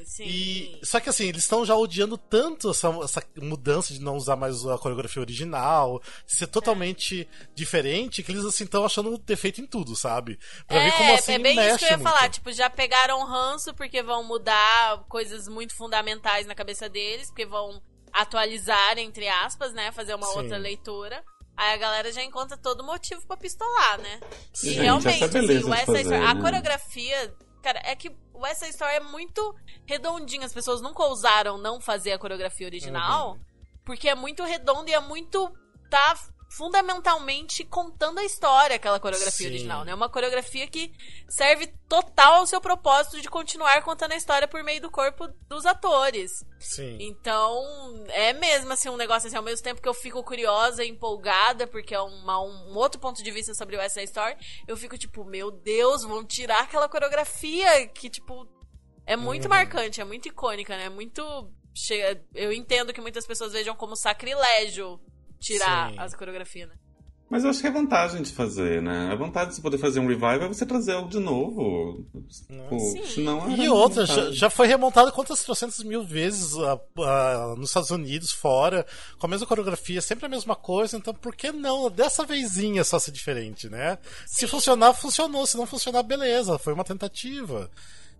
S3: Sim.
S2: E, só que assim, eles estão já odiando tanto essa, essa mudança de não usar mais a coreografia original, ser totalmente diferente, que eles assim estão achando defeito em tudo, sabe? Pra
S3: é,
S2: ver como assim
S3: é bem
S2: mexe
S3: isso que eu ia
S2: muito.
S3: falar. Tipo, já pegaram ranço porque vão mudar coisas muito fundamentais na cabeça deles, porque vão atualizar, entre aspas, né? Fazer uma
S2: Sim.
S3: outra leitura. Aí a galera já encontra todo motivo pra pistolar, né?
S2: Sim.
S3: E realmente,
S4: essa é a beleza
S3: assim, o West Side
S4: fazer,
S3: Story- a
S4: né?
S3: coreografia, cara, é que West Side Story é muito redondinho. As pessoas nunca ousaram não fazer a coreografia original,
S2: Uhum.
S3: porque é muito redondo e é muito. tá fundamentalmente contando a história, aquela coreografia
S2: Sim.
S3: original, né? Uma coreografia que serve total ao seu propósito de continuar contando a história por meio do corpo dos atores.
S2: Sim.
S3: Então, é mesmo assim um negócio assim, ao mesmo tempo que eu fico curiosa e empolgada, porque é uma- um outro ponto de vista sobre o West Side Story, eu fico tipo, meu Deus, vão tirar aquela coreografia que, tipo, é muito
S2: Uhum.
S3: marcante, é muito icônica, né? É muito. Chega... Eu entendo que muitas pessoas vejam como sacrilégio tirar
S2: Sim.
S3: as coreografias, né?
S4: Mas eu acho que é vantagem de fazer, né? A vantagem de você poder fazer um revival é você trazer algo de novo. Tipo,
S3: Sim.
S4: senão
S2: E
S4: era
S2: outra, já, já foi remontado quantas trocentas mil vezes ah, ah, nos Estados Unidos, fora, com a mesma coreografia, sempre a mesma coisa, então por que não dessa vezinha só ser diferente, né? Se funcionar, funcionou, se não funcionar, beleza, foi uma tentativa.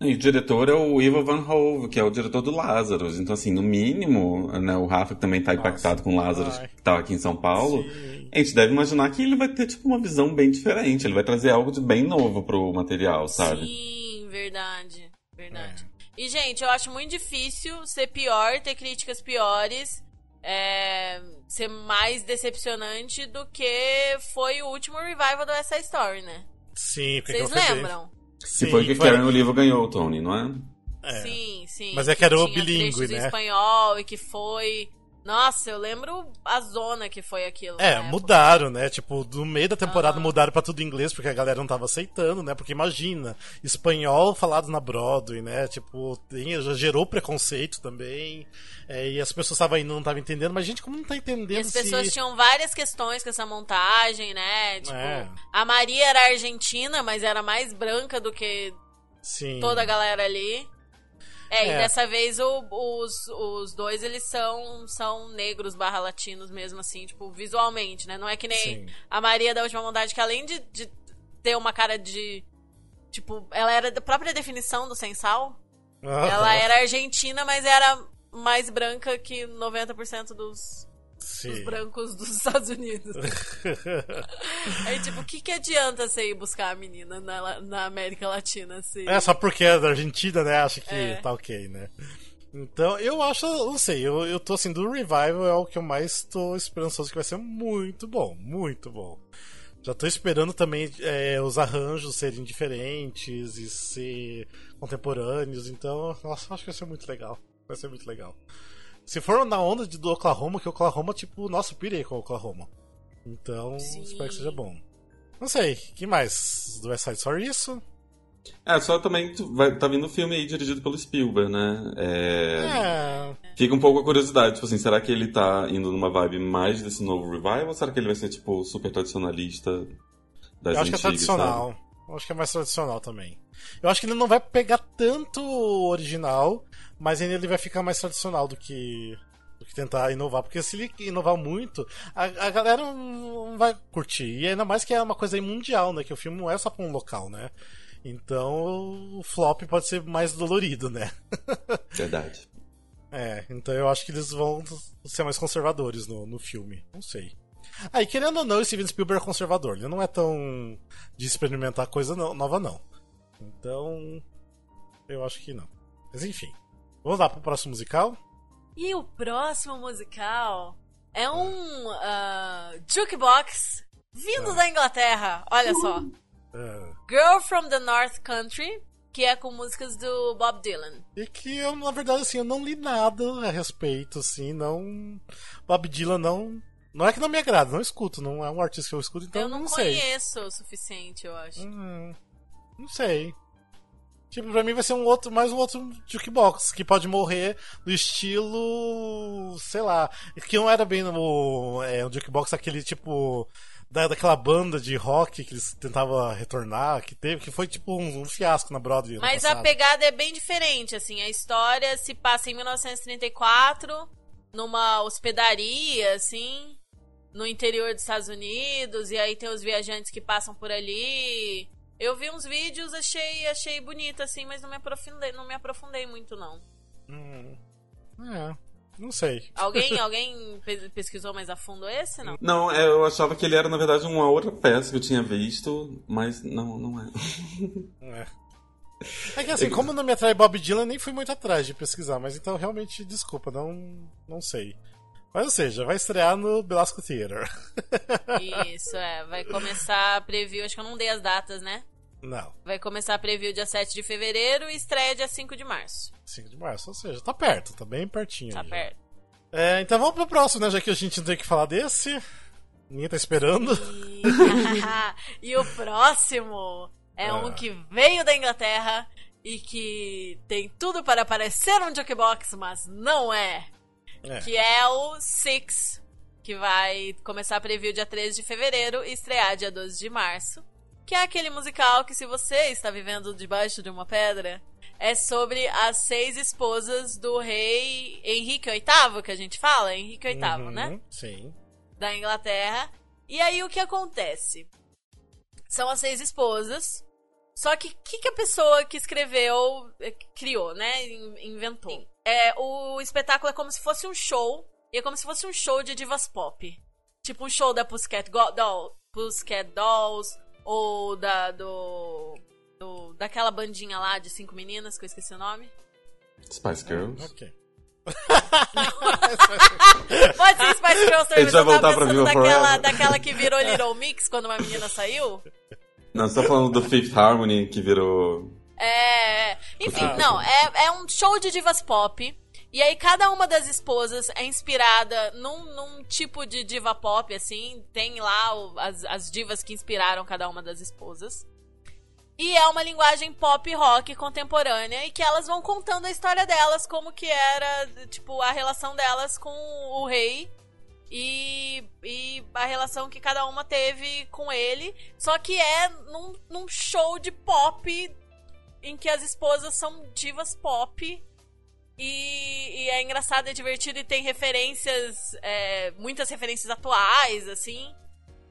S4: E o diretor é o Ivo Van Hove, que é o diretor do Lazarus. Então, assim, no mínimo, né, o Rafa, que também tá impactado com Lazarus,
S2: Ai.
S4: que tá aqui em São Paulo,
S2: Sim.
S4: a gente deve imaginar que ele vai ter, tipo, uma visão bem diferente. Ele vai trazer algo de bem novo pro material, sabe?
S3: Sim, verdade. Verdade.
S2: É.
S3: E, gente, eu acho muito difícil ser pior, ter críticas piores, é, ser mais decepcionante do que foi o último revival do Essa Story, né?
S2: Sim, porque
S3: Vocês
S2: aquilo
S4: Que
S2: Sim,
S4: foi que
S2: foi-
S4: Karen Olivo ganhou o Tony, não é?
S2: É.
S3: Sim, sim.
S2: Mas é que era o bilíngue, né?
S3: espanhol e que foi. Nossa, eu lembro a zona que foi aquilo.
S2: É, mudaram, né? Tipo, no meio da temporada
S3: Aham.
S2: mudaram pra tudo em inglês, porque a galera não tava aceitando, né? Porque imagina, espanhol falado na Broadway, né? Tipo, tem- já gerou preconceito também. é, e as pessoas estavam indo, não estavam entendendo, mas gente, como não tá entendendo
S3: E as pessoas
S2: se...
S3: tinham várias questões com essa montagem, né? Tipo,
S2: É.
S3: a Maria era argentina, mas era mais branca do que
S2: Sim.
S3: toda a galera ali. É, e
S2: É.
S3: dessa vez o- os, os dois, eles são, são negros barra latinos mesmo, assim, tipo, visualmente, né? Não é que nem
S2: Sim.
S3: a Maria da Última Vontade, que além de, de ter uma cara de... Tipo, ela era da própria definição do sensal.
S2: Aham.
S3: Ela era argentina, mas era mais branca que 90% dos,
S2: Sim.
S3: brancos dos (laughs) Estados Unidos. (laughs) Aí, tipo, o que, que adianta você ir buscar a menina na, na América Latina? Assim?
S2: É, só porque é da Argentina, né? Acha que
S3: É.
S2: tá ok, né? Então, eu acho, não sei, eu, eu tô assim, do Revival é o que eu mais tô esperançoso que vai ser muito bom, muito bom. Já tô esperando também é, os arranjos serem diferentes e ser contemporâneos, então, nossa, acho que vai ser muito legal. Vai ser muito legal. Se for na onda de, do Oklahoma, que o Oklahoma, tipo, nossa, eu pirei com o Oklahoma. Então,
S3: Sim.
S2: espero que seja bom. Não sei, que mais? Do West Side Story isso?
S4: É, só também vai, tá vindo um filme aí dirigido pelo Spielberg, né? É,
S2: É,
S4: Fica um pouco a curiosidade, tipo assim, será que ele tá indo numa vibe mais desse novo revival ou será que ele vai ser, tipo, super tradicionalista das
S2: Eu acho que é
S4: antigas,
S2: tradicional. Eu acho que é mais tradicional também. Eu acho que ele não vai pegar tanto o original, mas ainda ele vai ficar mais tradicional do que, do que tentar inovar. Porque se ele inovar muito, a, a galera não não vai curtir. E ainda mais que é uma coisa aí mundial, né? Que o filme não é só pra um local, né? Então o flop pode ser mais dolorido, né? (laughs)
S4: Verdade.
S2: É, então eu acho que eles vão ser mais conservadores no, no filme. Não sei. Aí, querendo ou não, o Steven Spielberg é conservador. Ele não é tão de experimentar coisa no- nova, não. Então, eu acho que não. Mas enfim. Vamos lá pro próximo musical?
S3: E o próximo musical é um ah, jukebox vindo da Inglaterra. Olha só.
S2: É,
S3: Girl from the North Country, que é com músicas do Bob Dylan.
S2: e que eu, na verdade, assim, eu não li nada a respeito, assim, não. Bob Dylan não. Não é que não me agrada, não escuto, não é um artista que eu escuto, então
S3: eu não,
S2: sei.
S3: conheço o suficiente, eu acho.
S2: Hum, não sei. Tipo, pra mim vai ser um outro, mais um outro jukebox que pode morrer do estilo. sei lá. Que não era bem no. É, um jukebox aquele tipo. Da, daquela banda de rock que eles tentavam retornar, que teve, que foi tipo um, um fiasco na Broadway.
S3: Mas a pegada é bem diferente, assim. A história se passa em 1934, numa hospedaria, assim, no interior dos Estados Unidos, e aí tem os viajantes que passam por ali. Eu vi uns vídeos, achei, achei bonito, assim, mas não me aprofundei, não me aprofundei muito, não.
S2: Hum, é, não sei.
S3: Alguém, (laughs) alguém pe- pesquisou mais a fundo esse, não?
S4: Não, é, eu achava que ele era, na verdade, uma outra peça que eu tinha visto, mas não, não é.
S2: É. (laughs) É que assim, como não me atrai Bob Dylan, nem fui muito atrás de pesquisar, mas então realmente, desculpa, não, não sei. Mas ou seja, vai estrear no Belasco Theater.
S3: Isso, é. Vai começar a preview, acho que eu não dei as datas, né?
S2: Não,
S3: Vai começar a preview dia 7 de fevereiro e estreia dia 5 de março.
S2: 5 de março, ou seja, tá perto, tá bem pertinho.
S3: Tá
S2: já.
S3: perto.
S2: É, então vamos pro próximo, né? Já que a gente não tem que falar desse. Ninguém tá esperando.
S3: E, (laughs) o próximo é
S2: Ah.
S3: um que veio da Inglaterra e que tem tudo para parecer um jukebox, mas não é.
S2: É.
S3: Que é o Six, que vai começar a preview dia 13 de fevereiro e estrear dia 12 de março. Que é aquele musical que, se você está vivendo debaixo de uma pedra, é sobre as seis esposas do rei Henrique VIII, que a gente fala? Henrique VIII,
S2: Uhum,
S3: né?
S2: Sim.
S3: da Inglaterra. E aí o que acontece? São as seis esposas. Só que o que, que a pessoa que escreveu eh, criou, né? In- Inventou. É, o espetáculo é como se fosse um show. E é como se fosse um show de divas pop. Tipo um show da Pussycat, Go- Doll, Pussycat Dolls. Ou da. do. do- daquela bandinha lá de cinco meninas, que eu esqueci o nome.
S4: Spice Girls.
S2: Ok. (laughs)
S3: Pode ser Spice Girls também,
S4: A gente
S3: mas eu
S4: vai
S3: tava
S4: voltar pra
S3: pensando
S4: Viva
S3: daquela, daquela que virou Little Mix quando uma menina saiu.
S4: Não, você tá falando do Fifth Harmony, que virou...
S3: É. Enfim,
S2: Ah,
S3: não, é, é um show de divas pop. E aí cada uma das esposas é inspirada num, num tipo de diva pop, assim. Tem lá o- as, as divas que inspiraram cada uma das esposas. E é uma linguagem pop rock contemporânea e que elas vão contando a história delas, como que era, tipo, a relação delas com o rei e, e a relação que cada uma teve com ele. Só que é num, num show de pop em que as esposas são divas pop. E, e é engraçado, é divertido e tem referências, é, muitas referências atuais, assim.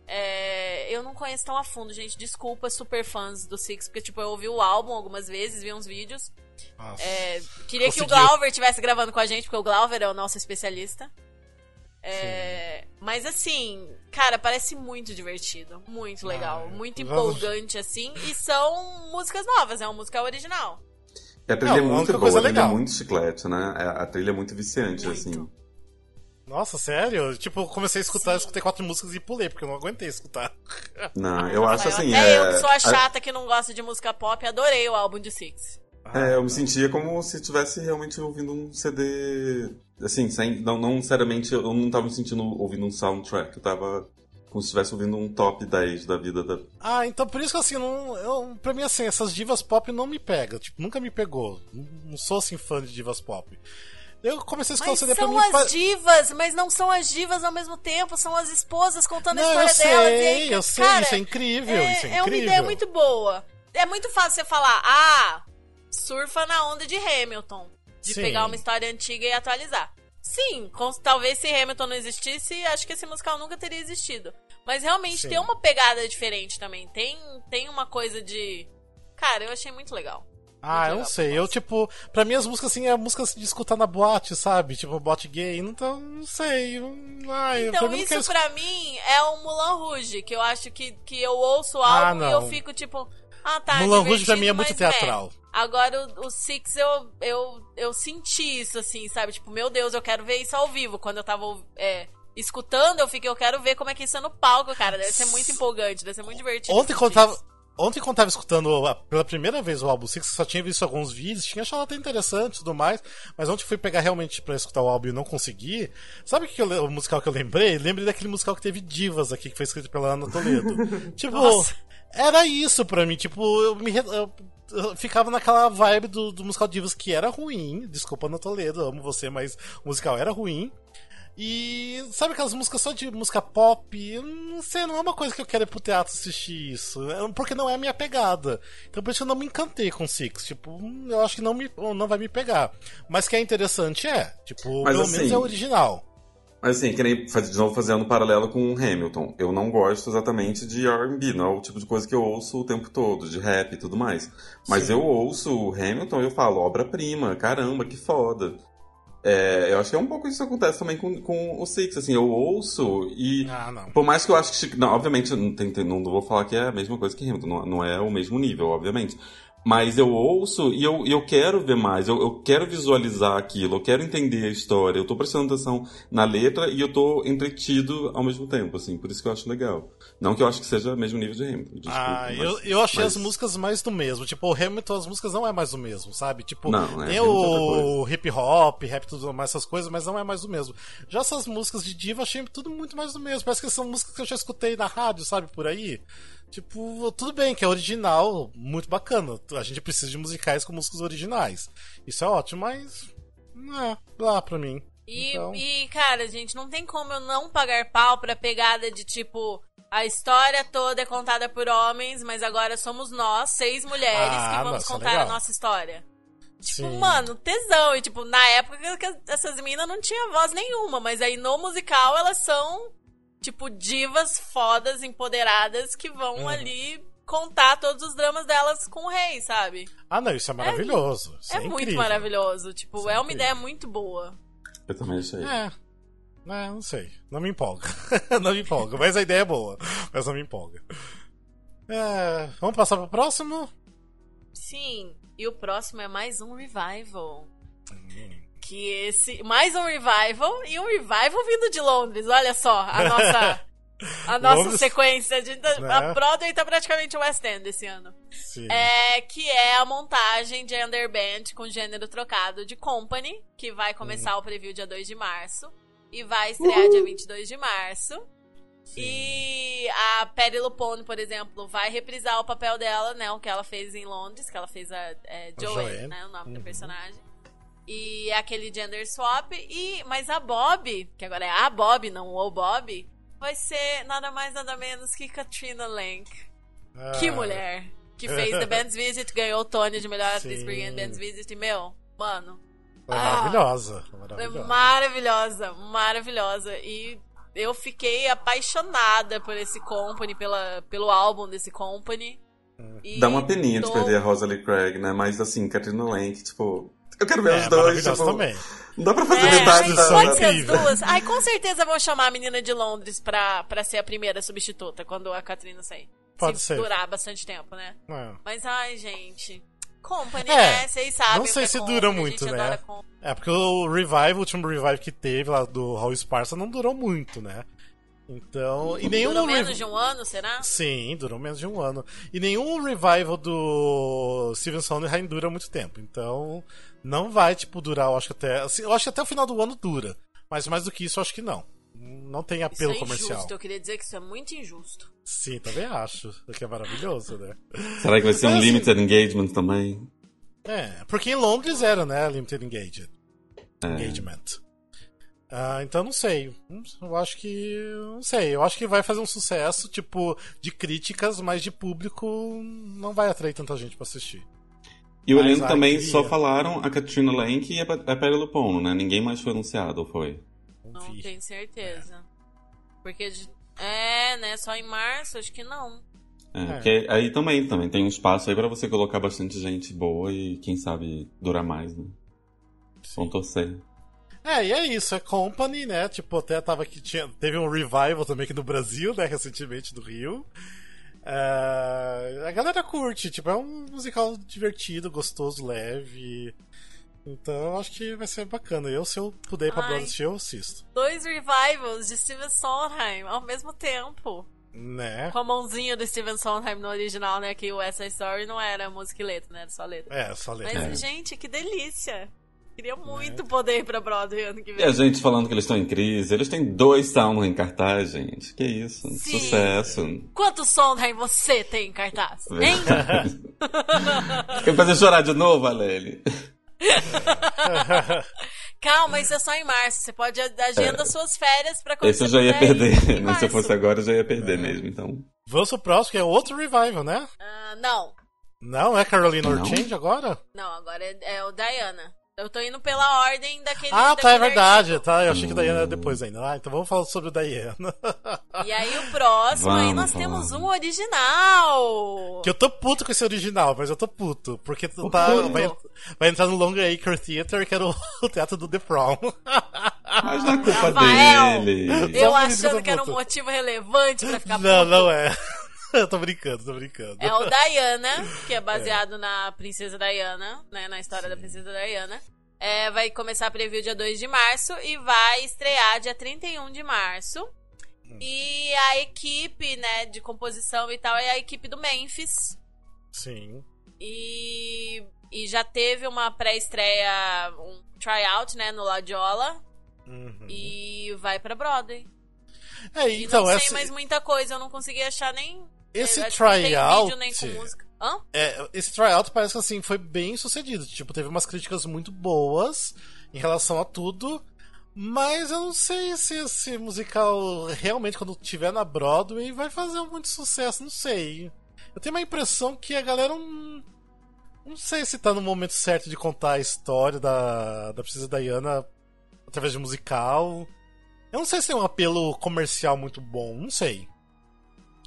S3: É, eu não conheço tão a fundo, gente. Desculpa, super fãs do Six, porque tipo, eu ouvi o álbum algumas vezes, vi uns vídeos. É, queria que o. Glauber estivesse gravando com a gente, porque o Glauber é o nosso especialista. É, mas assim, cara, parece muito divertido. Muito legal.
S2: Ah,
S3: muito
S2: vamos-
S3: empolgante, assim. E são músicas novas, é uma música original.
S4: E a trilha
S2: Não,
S4: é
S2: a
S4: muito boa,
S2: coisa
S4: a trilha é
S2: legal.
S4: muito chiclete, né? A a trilha é muito viciante,
S3: Muito.
S4: assim.
S2: Nossa, sério? Tipo, eu comecei a escutar, eu escutei quatro músicas e pulei, porque eu não aguentei escutar. (laughs)
S4: Não, eu acho
S3: Rafael,
S4: assim.
S3: Até
S4: é,
S3: eu que sou a
S4: a-
S3: chata que não gosta de música pop, adorei o álbum de Six.
S4: É, eu me sentia como se estivesse realmente ouvindo um CD. Assim, sem, não, não necessariamente eu não tava me sentindo ouvindo um soundtrack, eu tava como se estivesse ouvindo um top 10 da vida da.
S2: Ah, então por isso que assim, não, eu, pra mim assim, essas divas pop não me pegam. Tipo, nunca me pegou. Não, sou assim fã de divas pop. Eu comecei a escutar
S3: Mas
S2: o CD pra
S3: são as
S2: pa-
S3: divas, mas não são as divas ao mesmo tempo, são as esposas contando
S2: Não,
S3: a
S2: eu
S3: história delas. e aí,
S2: sei, eu sei,
S3: cara,
S2: isso é incrível,
S3: é,
S2: isso é
S3: é uma
S2: incrível.
S3: ideia muito boa. É muito fácil você falar, ah, surfa na onda de Hamilton. De
S2: Sim.
S3: pegar uma história antiga e atualizar. Sim, com- talvez se Hamilton não existisse, acho que esse musical nunca teria existido. Mas realmente
S2: Sim.
S3: tem uma pegada diferente também. Tem, tem uma coisa de. Cara, eu achei muito legal.
S2: Ah, eu
S3: legal,
S2: não sei. Eu, tipo, pra mim as músicas assim é músicas de escutar na boate, sabe? Tipo, boate gay, então não sei. eu- Ai, pra
S3: Então,
S2: não
S3: isso
S2: quero
S3: pra mim é o Mulan Rouge, que eu acho que, que eu ouço
S2: Ah,
S3: álbum e eu fico tipo, ah tá,
S2: Mulan Rouge pra mim é muito teatral.
S3: Agora o, o Six eu, eu, eu senti isso, assim, sabe? Tipo, meu Deus, eu quero ver isso ao vivo. Quando eu tava é, escutando, eu fiquei, eu quero ver como é que isso é no palco, cara. Deve ser muito empolgante, deve ser muito divertido.
S2: Ontem quando tava. Ontem, quando tava escutando a- pela primeira vez o álbum Six, só tinha visto alguns vídeos, tinha achado até interessante e tudo mais, mas ontem fui pegar realmente pra escutar o álbum e não consegui. Sabe o, que eu o musical que eu lembrei? Lembrei daquele musical que teve Divas aqui, que foi escrito pela Ana Toledo. (laughs) tipo,
S3: Nossa.
S2: era isso pra mim, tipo, eu me. eu ficava naquela vibe do, do musical Divas que era ruim. Desculpa, Ana Toledo, amo você, mas o musical era ruim. E sabe aquelas músicas só de música pop? Não sei, não é uma coisa que eu quero ir pro teatro assistir isso. É Porque não é a minha pegada. Então por isso que eu não me encantei com Six. Tipo, hum, eu acho que não, me, não vai me pegar. Mas que é interessante é. Tipo,
S4: Mas
S2: pelo
S4: assim-
S2: menos é original.
S4: Mas assim, que nem de novo fazendo um paralelo com o Hamilton. Eu não gosto exatamente de R&B, não é o tipo de coisa que eu ouço o tempo todo, de rap e tudo mais. Mas
S2: Sim.
S4: eu ouço o Hamilton e eu falo, obra-prima, caramba, que foda. É, eu acho que é um pouco isso que acontece também com, com o Six, assim, eu ouço e...
S2: Ah, não.
S4: Por mais que eu acho que. Não, obviamente, não, tem- não vou falar que é a mesma coisa que Hamilton, não, não é o mesmo nível, obviamente. Mas eu ouço e eu, eu quero ver mais, eu, eu quero visualizar aquilo, eu quero entender a história, eu tô prestando atenção na letra e eu tô entretido ao mesmo tempo, assim, por isso que eu acho legal. Não que eu acho que seja o mesmo nível de Hamilton. Desculpa,
S2: ah,
S4: mas,
S2: eu, eu achei
S4: mas...
S2: as músicas mais do mesmo. Tipo, o Hamilton, as músicas não é mais do mesmo, sabe? Tipo,
S4: não, é,
S2: tem o hip hop, rap, tudo mais, essas coisas, mas não é mais do mesmo. Já essas músicas de diva, achei tudo muito mais do mesmo. Parece que são músicas que eu já escutei na rádio, sabe? Por aí. Tipo, tudo bem, que é original, muito bacana. A gente precisa de musicais com músicas originais. Isso é ótimo, mas. Não é, lá pra mim.
S3: E,
S2: então...
S3: e, cara, gente, não tem como eu não pagar pau pra pegada de tipo. A história toda é contada por homens, mas agora somos nós, seis mulheres,
S2: Ah,
S3: que vamos
S2: nossa,
S3: contar
S2: legal.
S3: a nossa história. Tipo,
S2: Sim.
S3: mano, tesão. E, tipo, na época essas meninas não tinham voz nenhuma, mas aí no musical elas são, tipo, divas fodas, empoderadas, que vão
S2: Uhum.
S3: ali contar todos os dramas delas com o rei, sabe?
S2: Ah, não, isso é maravilhoso. Isso
S3: é
S2: é,
S3: muito maravilhoso. Tipo,
S2: Isso é
S3: é uma
S2: incrível.
S3: ideia muito boa.
S4: Eu também achei.
S2: É. É, não sei. Não me empolga. (laughs) não me empolga. Mas a ideia é boa. Mas não me empolga. É, vamos passar pro próximo?
S3: Sim. E o próximo é mais um revival. Que esse. Mais um revival e um revival vindo de Londres. Olha só, a nossa. (laughs) A nossa
S2: Londres,
S3: sequência de.
S2: né?
S3: A Broadway tá praticamente o West End esse ano.
S2: Sim.
S3: É, que é a montagem de underband com gênero trocado de Company, que vai começar o preview dia 2 de março. E vai estrear dia 22 de março. E a Perry Lupone, por exemplo, vai reprisar o papel dela, né? O que ela fez em Londres, que ela fez a é, Joanne,
S2: Joanne.
S3: né? O nome do
S2: Uhum.
S3: personagem. E é aquele gender swap. E, mas a Bob, que agora é a Bob, não o Bob, vai ser nada mais nada menos que Katrina. Que
S2: Ah,
S3: mulher! Que fez The (laughs) Band's Visit, ganhou o Tony de melhor atriz por The Band's Visit. E, meu, mano,
S2: Foi maravilhosa.
S3: é
S2: maravilhosa.
S3: maravilhosa, maravilhosa. E eu fiquei apaixonada por esse company, pela, pelo álbum desse company. E
S4: Dá uma peninha de
S3: tô-
S4: perder a Rosalie Craig, né? Mas assim, Katrina Lank, tipo. Eu quero ver
S2: É,
S4: os dois, tipo.
S2: também.
S4: Não dá pra fazer
S3: É,
S4: metade da.
S3: pode ser as duas. Ai, com certeza vão chamar a menina de Londres pra, pra ser a primeira substituta quando a Katrina sair.
S2: Pode
S3: Se
S2: ser.
S3: durar bastante tempo, né?
S2: É.
S3: Mas, ai, gente. Company,
S2: É,
S3: né? Vocês sabem.
S2: não
S3: o
S2: sei
S3: que é
S2: se
S3: Company,
S2: dura muito, né? É, porque o revival, o último revival que teve lá do Raul Esparza não durou muito, né? Então. E nenhum
S3: Durou menos de um ano, será?
S2: Sim, durou menos de um ano. E nenhum revival do Steven Sondheim dura muito tempo. Então, não vai, tipo, durar, eu acho que até. assim, eu acho que até o final do ano dura. Mas mais do que isso, eu acho que não. Não tem
S3: Isso
S2: apelo
S3: é
S2: comercial.
S3: injusto. Eu queria dizer que isso é muito injusto.
S2: Sim, também acho. O que é maravilhoso, né?
S4: Será que vai ser um
S2: assim,
S4: limited engagement também?
S2: É, porque em Londres era, né? Limited Engagement.
S4: É.
S2: Engagement. Ah, então não sei. Eu acho que. Não sei. Eu acho que vai fazer um sucesso, tipo, de críticas, mas de público não vai atrair tanta gente pra assistir.
S4: E o elenco também
S2: queria.
S4: só falaram a Katrina Lank e a a Perry Lupone, né? Ninguém mais foi anunciado, ou foi?
S2: Não,
S3: tenho certeza. Porque. de- É, né? Só em março, acho que não.
S4: É,
S2: É.
S4: porque aí também, também tem um espaço aí pra você colocar bastante gente boa e quem sabe durar mais, né? Vamos torcer.
S2: É, e é isso, é Company, né? Tipo, até tava aqui, tinha, teve um revival também aqui no Brasil, né? Recentemente, do Rio. É, a galera curte, tipo, é um musical divertido, gostoso, leve. Então eu acho que vai ser bacana. Eu, se eu puder ir pra
S3: Ai.
S2: Broadway assistir, eu assisto.
S3: Dois revivals de Steven Sondheim ao mesmo tempo.
S2: Né?
S3: Com a mãozinha do Steven Sondheim no original, né? Que o West Side Story não era música e letra, né? Era só letra.
S2: É, só ler.
S3: Mas,
S4: É.
S3: gente, que delícia! Queria muito poder ir pra Broadway ano que
S4: E
S3: vem.
S4: a gente falando que eles estão em crise, eles têm dois Sound em cartaz, gente. Que isso,
S3: Sim.
S4: sucesso.
S3: Quantos Sondheim você tem em cartaz? Hein? (laughs)
S4: Quer fazer chorar de novo, Aleli? (laughs)
S3: Calma, isso é só em março. Você pode agenda suas férias pra quando
S4: É. Esse eu já ia perder.
S3: em
S4: né? Se eu fosse agora, eu já ia perder mesmo, então.
S2: Vamos pro próximo, que é outro revival, né?
S3: Ah, não.
S2: Não é Carolina? Orchange agora?
S3: Não, agora é, é o Diana. Eu tô indo pela ordem daquele.
S2: Ah, tá, é verdade.
S3: artigo.
S2: Tá, eu achei que o Diana era depois ainda. Ah, então vamos falar sobre o Diana.
S3: E aí o próximo, aí
S4: Vamos
S3: nós
S4: falar.
S3: temos um original.
S2: Que eu tô puto com esse original, mas eu tô puto. Porque tu tá, vai, vai entrar no Longer Acre Theater, que era o, (laughs) o teatro do The Prom.
S4: Mas não é culpa
S3: Rafael,
S4: dele.
S3: Eu
S2: Só por isso que eu
S3: achando que era um motivo relevante pra ficar
S2: não,
S3: puto.
S2: não é. (laughs) Eu tô brincando, tô brincando.
S3: É o (laughs) Diana, que é baseado na Princesa Diana, né? Na história da Princesa Diana. É, vai começar a preview dia 2 de março e vai estrear dia 31 de março. E a equipe, né, de composição e tal, é a equipe do Memphis.
S2: Sim.
S3: E, e já teve uma pré-estreia, um tryout, né, no Ladiola.
S2: Uhum.
S3: E vai pra Broadway.
S2: É,
S3: E
S2: então,
S3: não sei
S2: esse,
S3: mais muita coisa, eu não consegui achar nem.
S2: Esse
S3: tem
S2: tryout. É, esse tryout parece que assim foi bem sucedido. Tipo, teve umas críticas muito boas em relação a tudo. Mas eu não sei se esse musical realmente, quando tiver na Broadway, vai fazer muito sucesso, não sei. Eu tenho uma impressão que a galera não. Não sei se tá no momento certo de contar a história da, da Princesa Diana através de musical. Eu não sei se tem um apelo comercial muito bom, não sei.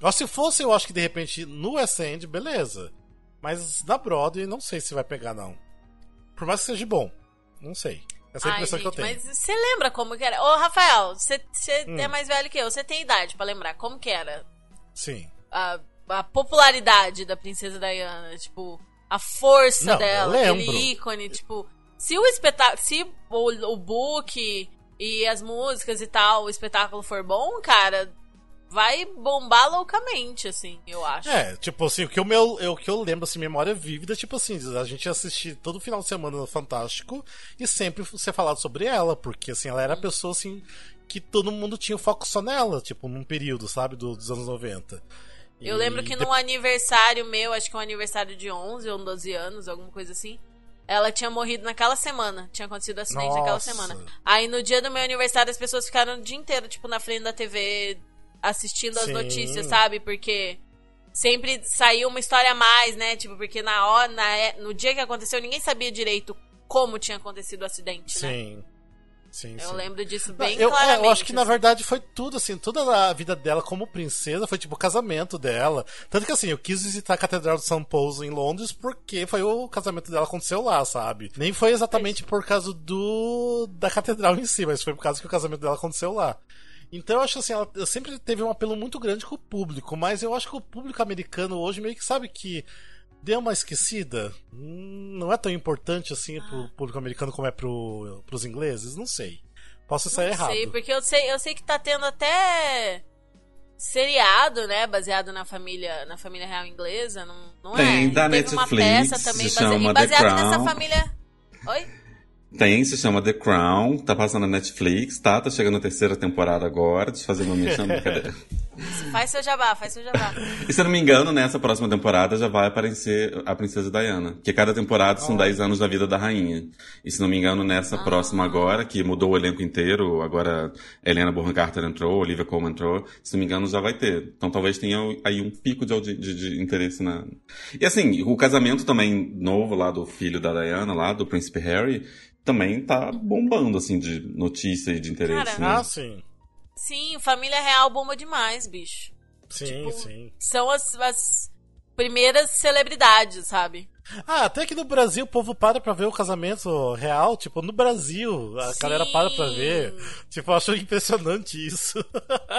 S2: Ó, se fosse, eu acho que de repente no West End, beleza. Mas na Broadway, não sei se vai pegar, não. Por mais que seja bom. Não sei. Essa é a
S3: Ai,
S2: impressão
S3: gente,
S2: que eu tenho.
S3: Mas você lembra como que era? Ô, Rafael, você
S2: Hum.
S3: é mais velho que eu, você tem idade pra lembrar como que era
S2: Sim.
S3: a, a popularidade da Princesa Diana, tipo, a força
S2: Não,
S3: dela, aquele ícone, tipo, se o espetáculo, se o, o book e as músicas e tal, o espetáculo for bom, cara, vai bombar loucamente, assim, eu acho.
S2: É, tipo assim, o que, eu, meu, eu, o que eu lembro, assim, memória vívida, tipo assim, a gente assistir todo final de semana no Fantástico e sempre ser falado sobre ela, porque assim, ela era a pessoa assim que todo mundo tinha o foco só nela, tipo, num período, sabe, do- dos anos 90.
S3: Eu lembro que
S2: de-
S3: num aniversário meu, acho que um aniversário de 11 ou 12 anos, alguma coisa assim, ela tinha morrido naquela semana. Tinha acontecido acidente naquela
S2: Nossa.
S3: semana. Aí no dia do meu aniversário as pessoas ficaram o dia inteiro, tipo, na frente da TV assistindo as
S2: Sim.
S3: notícias, sabe? Porque sempre saiu uma história a mais, né? Tipo, porque na hora, na, é- no dia que aconteceu, ninguém sabia direito como tinha acontecido o acidente, né?
S2: Sim. Sim,
S3: Eu
S2: sim.
S3: lembro disso bem
S2: eu, é,
S3: claramente.
S2: eu acho que na
S3: assim.
S2: verdade foi tudo, assim, toda a vida dela como princesa foi tipo o casamento dela. Tanto que assim, eu quis visitar a Catedral de São Paulo em Londres porque foi o casamento dela aconteceu lá, sabe? Nem foi exatamente por causa do da catedral em si, mas foi por causa que o casamento dela aconteceu lá. Então eu acho assim, ela sempre teve um apelo muito grande com o público, mas eu acho que o público americano hoje meio que sabe que deu uma esquecida. Hum, Não é tão importante assim pro público americano como é pro, pros ingleses, não sei. Posso sair
S3: Não
S2: errado.
S3: sei, porque eu sei, eu sei que tá tendo até seriado, né, baseado na família, na família real inglesa, não, não
S4: Tem,
S3: é?
S4: da
S3: Teve uma
S4: Netflix,
S3: peça também
S4: se
S3: base-
S4: chama
S3: e
S4: The
S3: baseado nessa família. Oi?
S4: Tem, se chama The Crown, tá passando na Netflix, tá? Tá chegando a terceira temporada agora, te fazendo uma mexendo brincadeira. (laughs)
S3: Faz seu jabá, faz seu jabá.
S4: E se eu não me engano, nessa próxima temporada já vai aparecer a Princesa Diana. Porque cada temporada são 10 anos da vida da rainha. E se não me engano, nessa próxima agora, que mudou o elenco inteiro, agora Helena Bonham Carter entrou, Olivia Colman entrou, se não me engano já vai ter. Então talvez tenha aí um pico de, de, de interesse na... E assim, o casamento também novo lá do filho da Diana, lá do Príncipe Harry, também tá bombando, assim, de notícia e de interesse,
S3: Cara,
S4: né?
S2: Ah, sim.
S3: Sim, família real bomba demais, bicho.
S2: Sim,
S3: Tipo,
S2: sim.
S3: São as, as primeiras celebridades, sabe?
S2: Ah, até que no Brasil o povo para pra ver o casamento real. Tipo, no Brasil a
S3: Sim.
S2: galera para pra ver. Tipo, eu acho impressionante isso.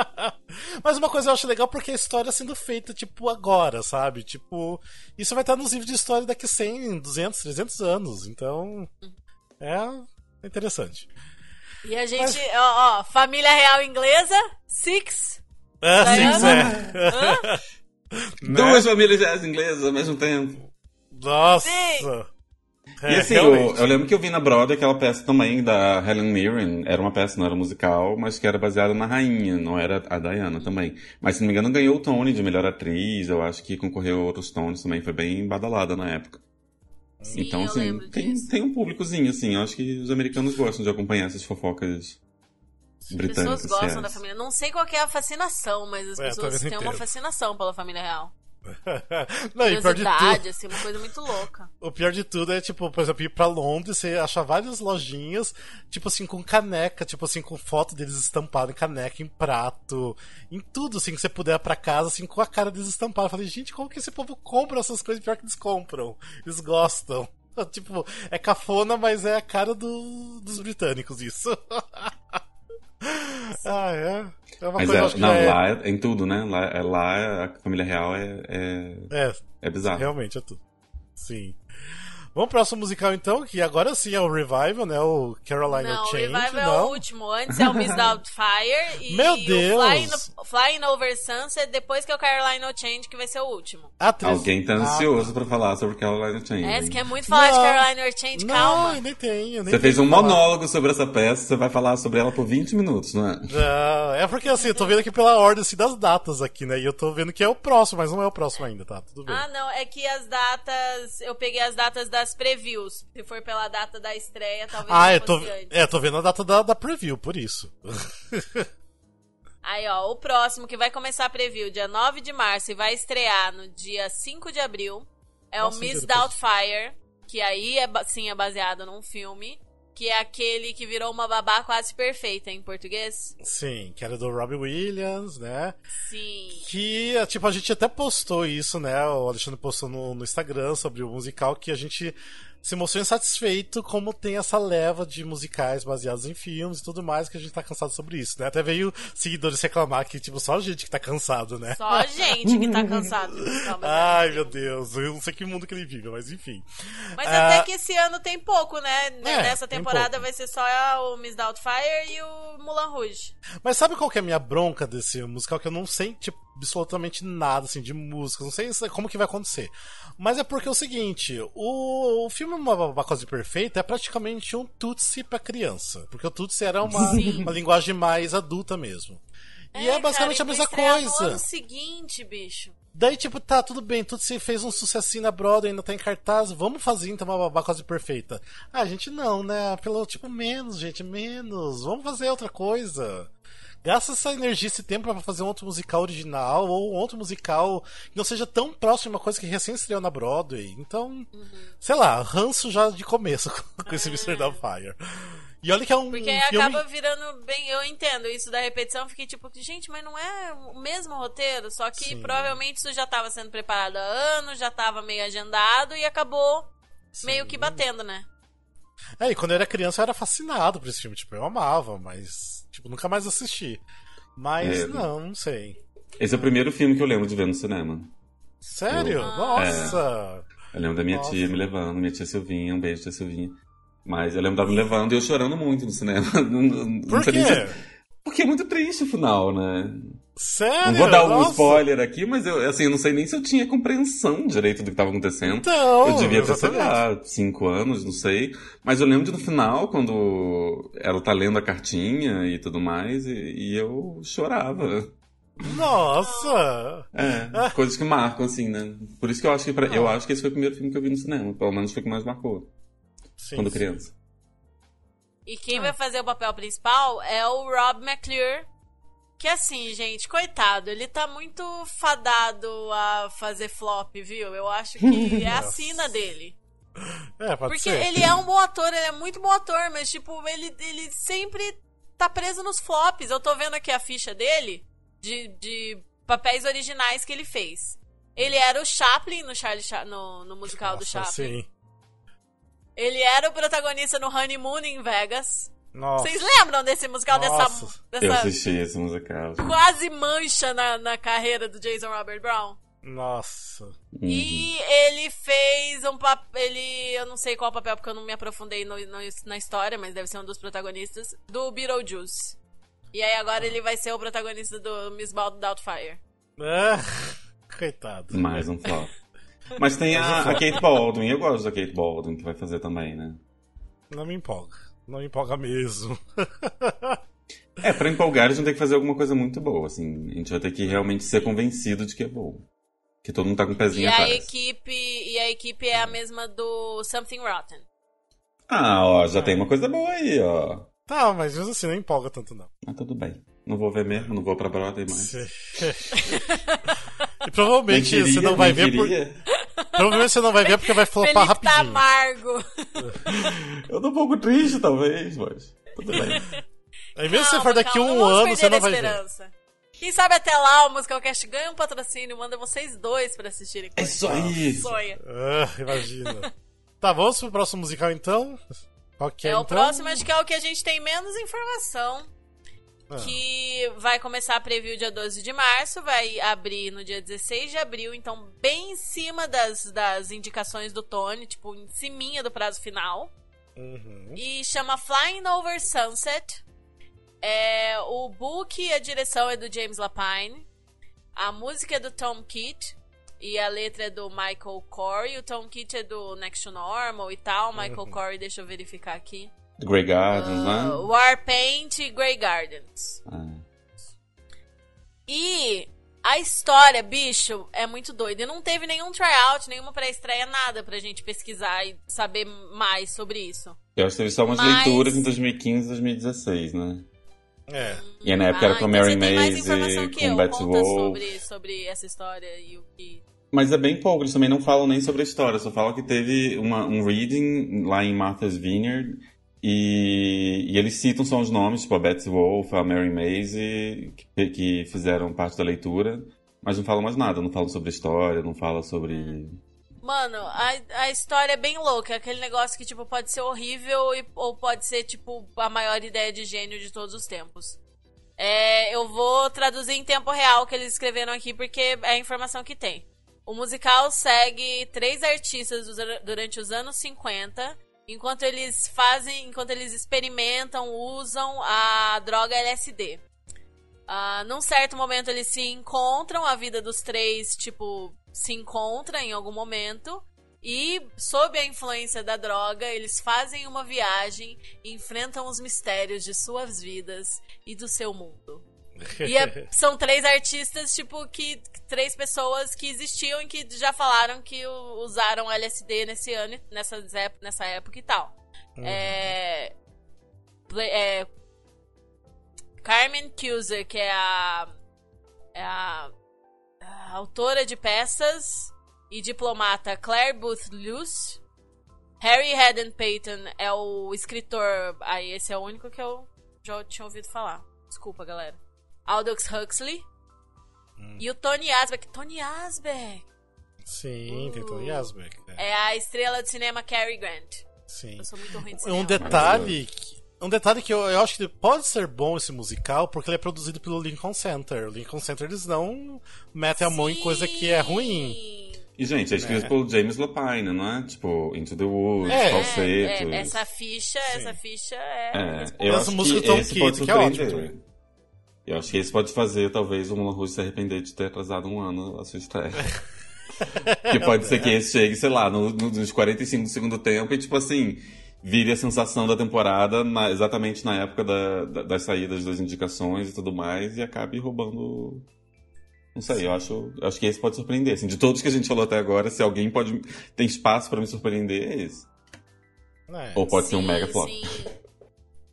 S2: (laughs) Mas uma coisa eu acho legal porque a história sendo feita, tipo, agora, sabe? Tipo, isso vai estar nos livros de história daqui 100, 200, 300 anos. Então, é interessante.
S3: E a gente, ó, ó, família real inglesa, Six.
S2: É, sim,
S3: Diana?
S2: é. (laughs)
S3: Hã?
S4: Duas famílias jazz inglesas ao mesmo tempo.
S2: Nossa!
S3: Sim.
S2: É,
S4: e assim, eu, eu lembro que eu vi na Broadway aquela peça também da Helen Mirren. Era uma peça, não era musical, mas que era baseada na rainha, não era a Diana também. Mas se não me engano ganhou o Tony de melhor atriz, eu acho que concorreu a outros Tonys também, foi bem badalada na época.
S3: Sim,
S4: então,
S3: eu
S4: assim, tem,
S3: disso.
S4: tem um públicozinho, assim, eu acho que os americanos gostam de acompanhar essas fofocas
S3: As
S4: britânicas.
S3: pessoas gostam
S4: yes.
S3: da família. Não sei qual que é a fascinação, mas as
S2: É,
S3: pessoas têm uma fascinação pela família real. (laughs)
S2: Não, e pior de tudo.
S3: Assim, uma coisa muito louca. (laughs)
S2: O pior de tudo é, tipo, por exemplo, ir pra Londres, você achar várias lojinhas, tipo assim, com caneca, tipo assim, com foto deles estampado em caneca, em prato, em tudo, assim, que você puder pra casa, assim, com a cara deles estampada. Eu falei, gente, como que esse povo compra essas coisas? Pior que eles compram. Eles gostam. (laughs) Tipo, é cafona, mas é a cara do- dos britânicos, isso. Ah, é? É uma
S4: Mas
S2: coisa
S4: é, não,
S2: é-
S4: lá é, em tudo, né? Lá, é- lá a família real é, é,
S2: É,
S4: é bizarro.
S2: realmente é tudo. Sim. Vamos pro próximo musical então, que agora sim é o Revival, né? O Carolina
S3: Não, o
S2: Change.
S3: Revival é
S2: não.
S3: o último. Antes é o Miss (laughs) Doubtfire e
S2: Meu
S3: o
S2: Deus!
S3: Flying, Flying Over Sunset, depois que é o Carolina Change, que vai ser o último.
S2: Atriz-
S4: Alguém tá
S2: Ah,
S4: ansioso pra falar sobre Carolina Change.
S3: É, você quer muito falar
S2: Não.
S3: de Carolina Change?
S2: Não,
S3: Calma.
S2: nem tenho. Nem
S4: Você fez um monólogo sobre essa peça, você vai falar sobre ela por 20 minutos, não é?
S2: Não, é porque assim, eu tô vendo aqui pela ordem assim, das datas aqui, né? E eu tô vendo que é o próximo, mas não é o próximo ainda, tá? Tudo bem.
S3: Ah, não, é que as datas. Eu peguei as datas das previews. Se for pela data da estreia, talvez
S2: Ah, eu tô,
S3: antes.
S2: é, tô vendo a data da, da preview, por isso.
S3: Aí, ó, o próximo que vai começar a preview dia 9 de março e vai estrear no dia 5 de abril é
S2: Nossa,
S3: o Miss. Doubtfire, que aí é, sim é baseado num filme, que é aquele que virou uma babá quase perfeita em português.
S2: Sim, que era do Robbie Williams, né?
S3: Sim.
S2: Que, tipo, a gente até postou isso, né? O Alexandre postou no, no Instagram sobre o musical que a gente se mostrou insatisfeito como tem essa leva de musicais baseados em filmes e tudo mais, que a gente tá cansado sobre isso, né? Até veio seguidores reclamar que, tipo, só a gente que tá cansado, né?
S3: Só gente que tá cansado. (laughs) baseado
S2: Ai, meu. Deus, eu não sei que mundo que ele vive, mas enfim.
S3: Mas
S2: Ah,
S3: até que esse ano tem pouco, né?
S2: É,
S3: Nessa
S2: tem
S3: temporada vai ser só o Miss Doubtfire e o Mulan Rouge.
S2: Mas sabe qual que é a minha bronca desse musical? Que eu não sei, tipo, absolutamente nada, assim, de música. Não sei como que vai acontecer. Mas é porque é o seguinte, o, o filme Uma Babá Quase Perfeita é praticamente um Tutsi pra criança. Porque o Tutsi era uma, (laughs) uma linguagem mais adulta mesmo. E é, basicamente
S3: cara,
S2: a mesma
S3: No
S2: coisa.
S3: ano seguinte, bicho.
S2: Daí, tipo, tá, tudo bem, Tutsi fez um sucessinho na Broadway, ainda tá em cartaz, vamos fazer então uma babá quase perfeita. Ah, gente, não, né? Pelo tipo, menos, gente, menos. Vamos fazer outra coisa. Gasta essa energia, esse tempo pra fazer um outro musical original ou um outro musical que não seja tão próximo de uma coisa que recém estreou na Broadway. Então, sei lá, ranço já de começo (laughs) com esse Mr. Doubtfire. E olha que é um,
S3: Porque
S2: um filme...
S3: acaba virando bem. Eu entendo isso da repetição. Fiquei tipo, gente, mas não é o mesmo roteiro. Só que
S2: Sim.
S3: provavelmente isso já estava sendo preparado há anos, já estava meio agendado e acabou meio que batendo, né?
S2: É, e quando eu era criança eu era fascinado por esse filme, tipo, eu amava, mas, tipo, nunca mais assisti. Mas,
S4: É.
S2: não, não sei.
S4: Esse é o primeiro filme que eu lembro de ver no cinema.
S2: Sério?
S3: Ah.
S2: Nossa!
S4: Eu lembro da minha
S2: Nossa.
S4: tia me levando, minha tia Silvinha, um beijo, tia Silvinha. Mas eu lembro dela me levando e eu chorando muito no cinema. (laughs) Não- não- não
S2: Por quê?
S4: Porque é muito triste o final, né?
S2: Sério?
S4: Não vou dar um
S2: Nossa.
S4: spoiler aqui, mas eu, assim, eu não sei nem se eu tinha compreensão direito do que estava acontecendo.
S2: Então,
S4: eu devia ter, sei lá, cinco anos, não sei. Mas eu lembro de no final, quando ela tá lendo a cartinha e tudo mais, e, e eu chorava.
S2: Nossa!
S4: É, coisas que marcam, assim, né? Por isso que eu acho que pra- eu acho que esse foi o primeiro filme que eu vi no cinema. Pelo menos foi o que mais marcou
S2: Sim,
S4: quando
S2: sim.
S4: criança.
S3: E
S2: Ah.
S3: quem vai fazer o papel principal é o Rob McClure. Que assim, gente, coitado, ele tá muito fadado a fazer flop, viu? Eu acho que (laughs) é a sina dele.
S2: É, pode
S3: Porque
S2: ser.
S3: ele é um bom ator, ele é muito bom ator, mas tipo, ele, ele sempre tá preso nos flops. Eu tô vendo aqui a ficha dele de, de papéis originais que ele fez. Ele era o Chaplin no, Charlie Cha- no, no musical do
S2: Nossa,
S3: Chaplin.
S2: sim.
S3: Ele era o protagonista no Honeymoon em Vegas.
S2: Nossa.
S3: Vocês lembram desse musical, dessa,
S2: Nossa.
S4: Eu
S3: dessa
S4: assisti esse musical.
S3: quase mancha na, na carreira do Jason Robert Brown?
S2: Nossa.
S4: Uhum.
S3: E ele fez um papel. Ele. Eu não sei qual papel, porque eu não me aprofundei no- no- na história, mas deve ser um dos protagonistas. Do Beetlejuice. E aí agora ele vai ser o protagonista do Miss Bald Doubtfire.
S2: É. (laughs) Coitado.
S4: Mais um flop. Mas tem a, a Kate Baldwin, eu gosto da Kate Baldwin, que vai fazer também, né?
S2: Não me empolga. Não empolga mesmo. (laughs)
S4: É, pra empolgar a gente tem que fazer alguma coisa muito boa, assim. A gente vai ter que realmente ser convencido de que é bom. Que todo mundo tá com o
S3: E
S4: pezinho
S3: a
S4: atrás.
S3: equipe. E a equipe é a mesma do Something Rotten.
S4: Ah, ó, já tem uma coisa boa aí, ó.
S2: tá, mas mesmo assim, não empolga tanto não.
S4: Mas tudo bem. Não vou ver mesmo, não vou pra Broadway mais. (laughs)
S2: e provavelmente
S4: queria,
S2: você não vai ver por...
S4: queria.
S2: Provavelmente você não vai ver porque vai flopar
S3: Felipe tá
S2: rapidinho.
S3: amargo. (laughs)
S4: Eu tô um pouco triste, talvez, mas tudo bem.
S2: Aí mesmo se for daqui
S3: calma,
S2: um ano, você não vai ver.
S3: esperança. Quem sabe até lá o Musicalcast ganha um patrocínio, manda vocês dois pra assistirem.
S4: É isso aí.
S3: Sonha.
S2: Ah, imagina. (laughs) tá, vamos pro próximo musical então? Qual que é,
S3: É,
S2: então?
S3: o próximo, acho que é o que a gente tem menos informação.
S2: Ah.
S3: Que vai começar a preview dia 12 de março, vai abrir no dia 16 de abril, então bem em cima das, das indicações do Tony, tipo, em ciminha do prazo final.
S2: Uhum.
S3: E chama Flying Over Sunset. É, o book e a direção é do James Lapine. A música é do Tom Kitt. E a letra é do Michael Corey. O Tom Kitt é do Next to Normal e tal. Michael
S2: Uhum.
S3: Corey, deixa eu verificar aqui.
S4: Grey Gardens,
S3: Ah,
S4: né?
S3: Warpaint e Grey Gardens.
S4: Ah.
S3: E a história, bicho, é muito doida. E não teve nenhum tryout, nenhuma pré-estreia, nada pra gente pesquisar e saber mais sobre isso.
S4: Eu acho que teve só umas
S3: Mas-
S4: leituras em 2015 e 2016, né?
S2: É.
S4: E na época era com a Mary
S3: então informação
S4: Maisie,
S3: que
S4: com
S3: eu.
S4: Betty Wolf.
S3: sobre, sobre essa história e o que...
S4: Mas é bem pouco, eles também não falam nem sobre a história, só falam que teve uma- um reading lá em Martha's Vineyard e, e eles citam só os nomes, tipo a Betsy Wolf, a Mary Maisie, que, que fizeram parte da leitura, mas não falam mais nada, não falam sobre história, não falam sobre...
S3: Mano, a, a história é bem louca. É aquele negócio que, tipo, pode ser horrível e- ou pode ser, tipo, a maior ideia de gênio de todos os tempos. É, eu vou traduzir em tempo real o que eles escreveram aqui, porque é a informação que tem. O musical segue três artistas dura- durante os anos 50, enquanto eles fazem, enquanto eles experimentam, usam a droga LSD. Ah, num certo momento eles se encontram, a vida dos três, tipo, se encontra em algum momento. E, sob a influência da droga, eles fazem uma viagem enfrentam os mistérios de suas vidas e do seu mundo. E é- (laughs) são três artistas, tipo, que. Três pessoas que existiam e que já falaram que usaram LSD nesse ano, nessa, nessa época e tal. É, Play- é, Carmen Cuser, que é a, é a, a autora de peças e diplomata Claire Booth Luce. Harry Haddon Payton é o escritor. Aí, esse é o único que eu já tinha ouvido falar. Desculpa, galera. Aldous Huxley. E o Tony Asbeck. Tony Asbeck!
S2: Sim, tem Tony Asbeck. É.
S3: É a estrela de cinema Cary Grant.
S2: Sim.
S3: Eu sou muito ruim de
S2: Um
S3: cinema.
S2: detalhe, que- um detalhe que eu, eu acho que pode ser bom esse musical porque ele é produzido pelo Lincoln Center. O Lincoln Center eles não metem a mão em coisa que é ruim.
S3: Sim.
S4: E, gente, é escrito
S2: É.
S4: pelo James Lapine, não é? Tipo, Into the Woods,
S2: É.
S4: Falsetos...
S3: É, é, essa ficha, essa ficha é.
S4: É, eu
S2: Essa
S4: acho
S2: música
S4: que
S2: do Tom
S4: esse pode
S2: que é ótimo.
S4: Eu acho que esse pode fazer, talvez, o Mulan Rouge se arrepender de ter atrasado um ano a sua estreia. (laughs) que pode ser que esse chegue, sei lá, no, no- nos 45 do segundo tempo e, tipo assim, vire a sensação da temporada na- exatamente na época da- da- das saídas das indicações e tudo mais e acabe roubando... Não sei, eu acho, eu acho que esse pode surpreender. Assim, de todos que a gente falou até agora, se alguém pode tem espaço pra me surpreender, é esse.
S2: É.
S4: Ou pode ser um
S3: Sim,
S4: mega flop.
S3: sim.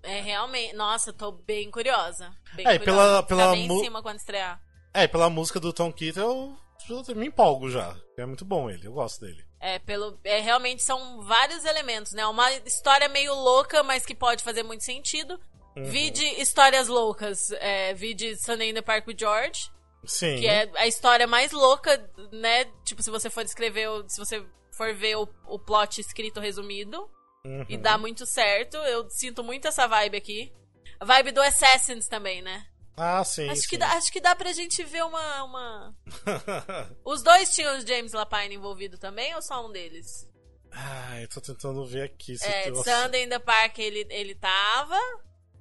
S3: É realmente. Nossa, eu tô bem curiosa. Bem
S2: É,
S3: curiosa.
S2: pela- pela
S3: bem
S2: mu-
S3: em cima quando estrear.
S2: É, pela música do Tom Kitt eu, eu me empolgo já. É muito bom ele, eu gosto dele.
S3: É, pelo, é, realmente são vários elementos, né? Uma história meio louca, mas que pode fazer muito sentido.
S2: Uhum.
S3: Vide histórias loucas. É, vide Sunday in the Park with George.
S2: Sim.
S3: Que é a história mais louca, né? Tipo, se você for descrever, se você for ver o, o plot escrito resumido.
S2: Uhum.
S3: E dá muito certo. Eu sinto muito essa vibe aqui. A vibe do Assassins também, né?
S2: Ah, sim.
S3: Acho
S2: sim.
S3: que, dá, acho que dá pra gente ver uma. uma... (laughs) Os dois tinham o James Lapine envolvido também ou só um deles?
S2: Ai, tô tentando ver aqui se
S3: É,
S2: tem-
S3: Sunday in the Park ele, ele tava.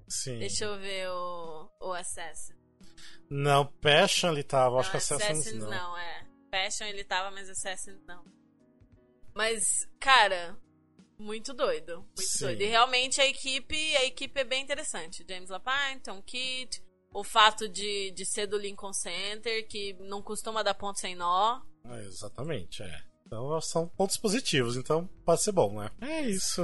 S2: Sim.
S3: Deixa eu ver o, o Assassin.
S2: Não, Passion ele tava, acho
S3: Não,
S2: que Assassins,
S3: Assassins
S2: não.
S3: não, é. Passion ele tava, mas Assassins não. Mas, cara, muito doido. Muito
S2: Sim.
S3: doido. E realmente a equipe, a equipe é bem interessante. James Lapine, Tom Kidd, o fato de, de ser do Lincoln Center, que não costuma dar ponto sem nó.
S2: Ah, exatamente, é. Então são pontos positivos, então pode ser bom, né? É isso.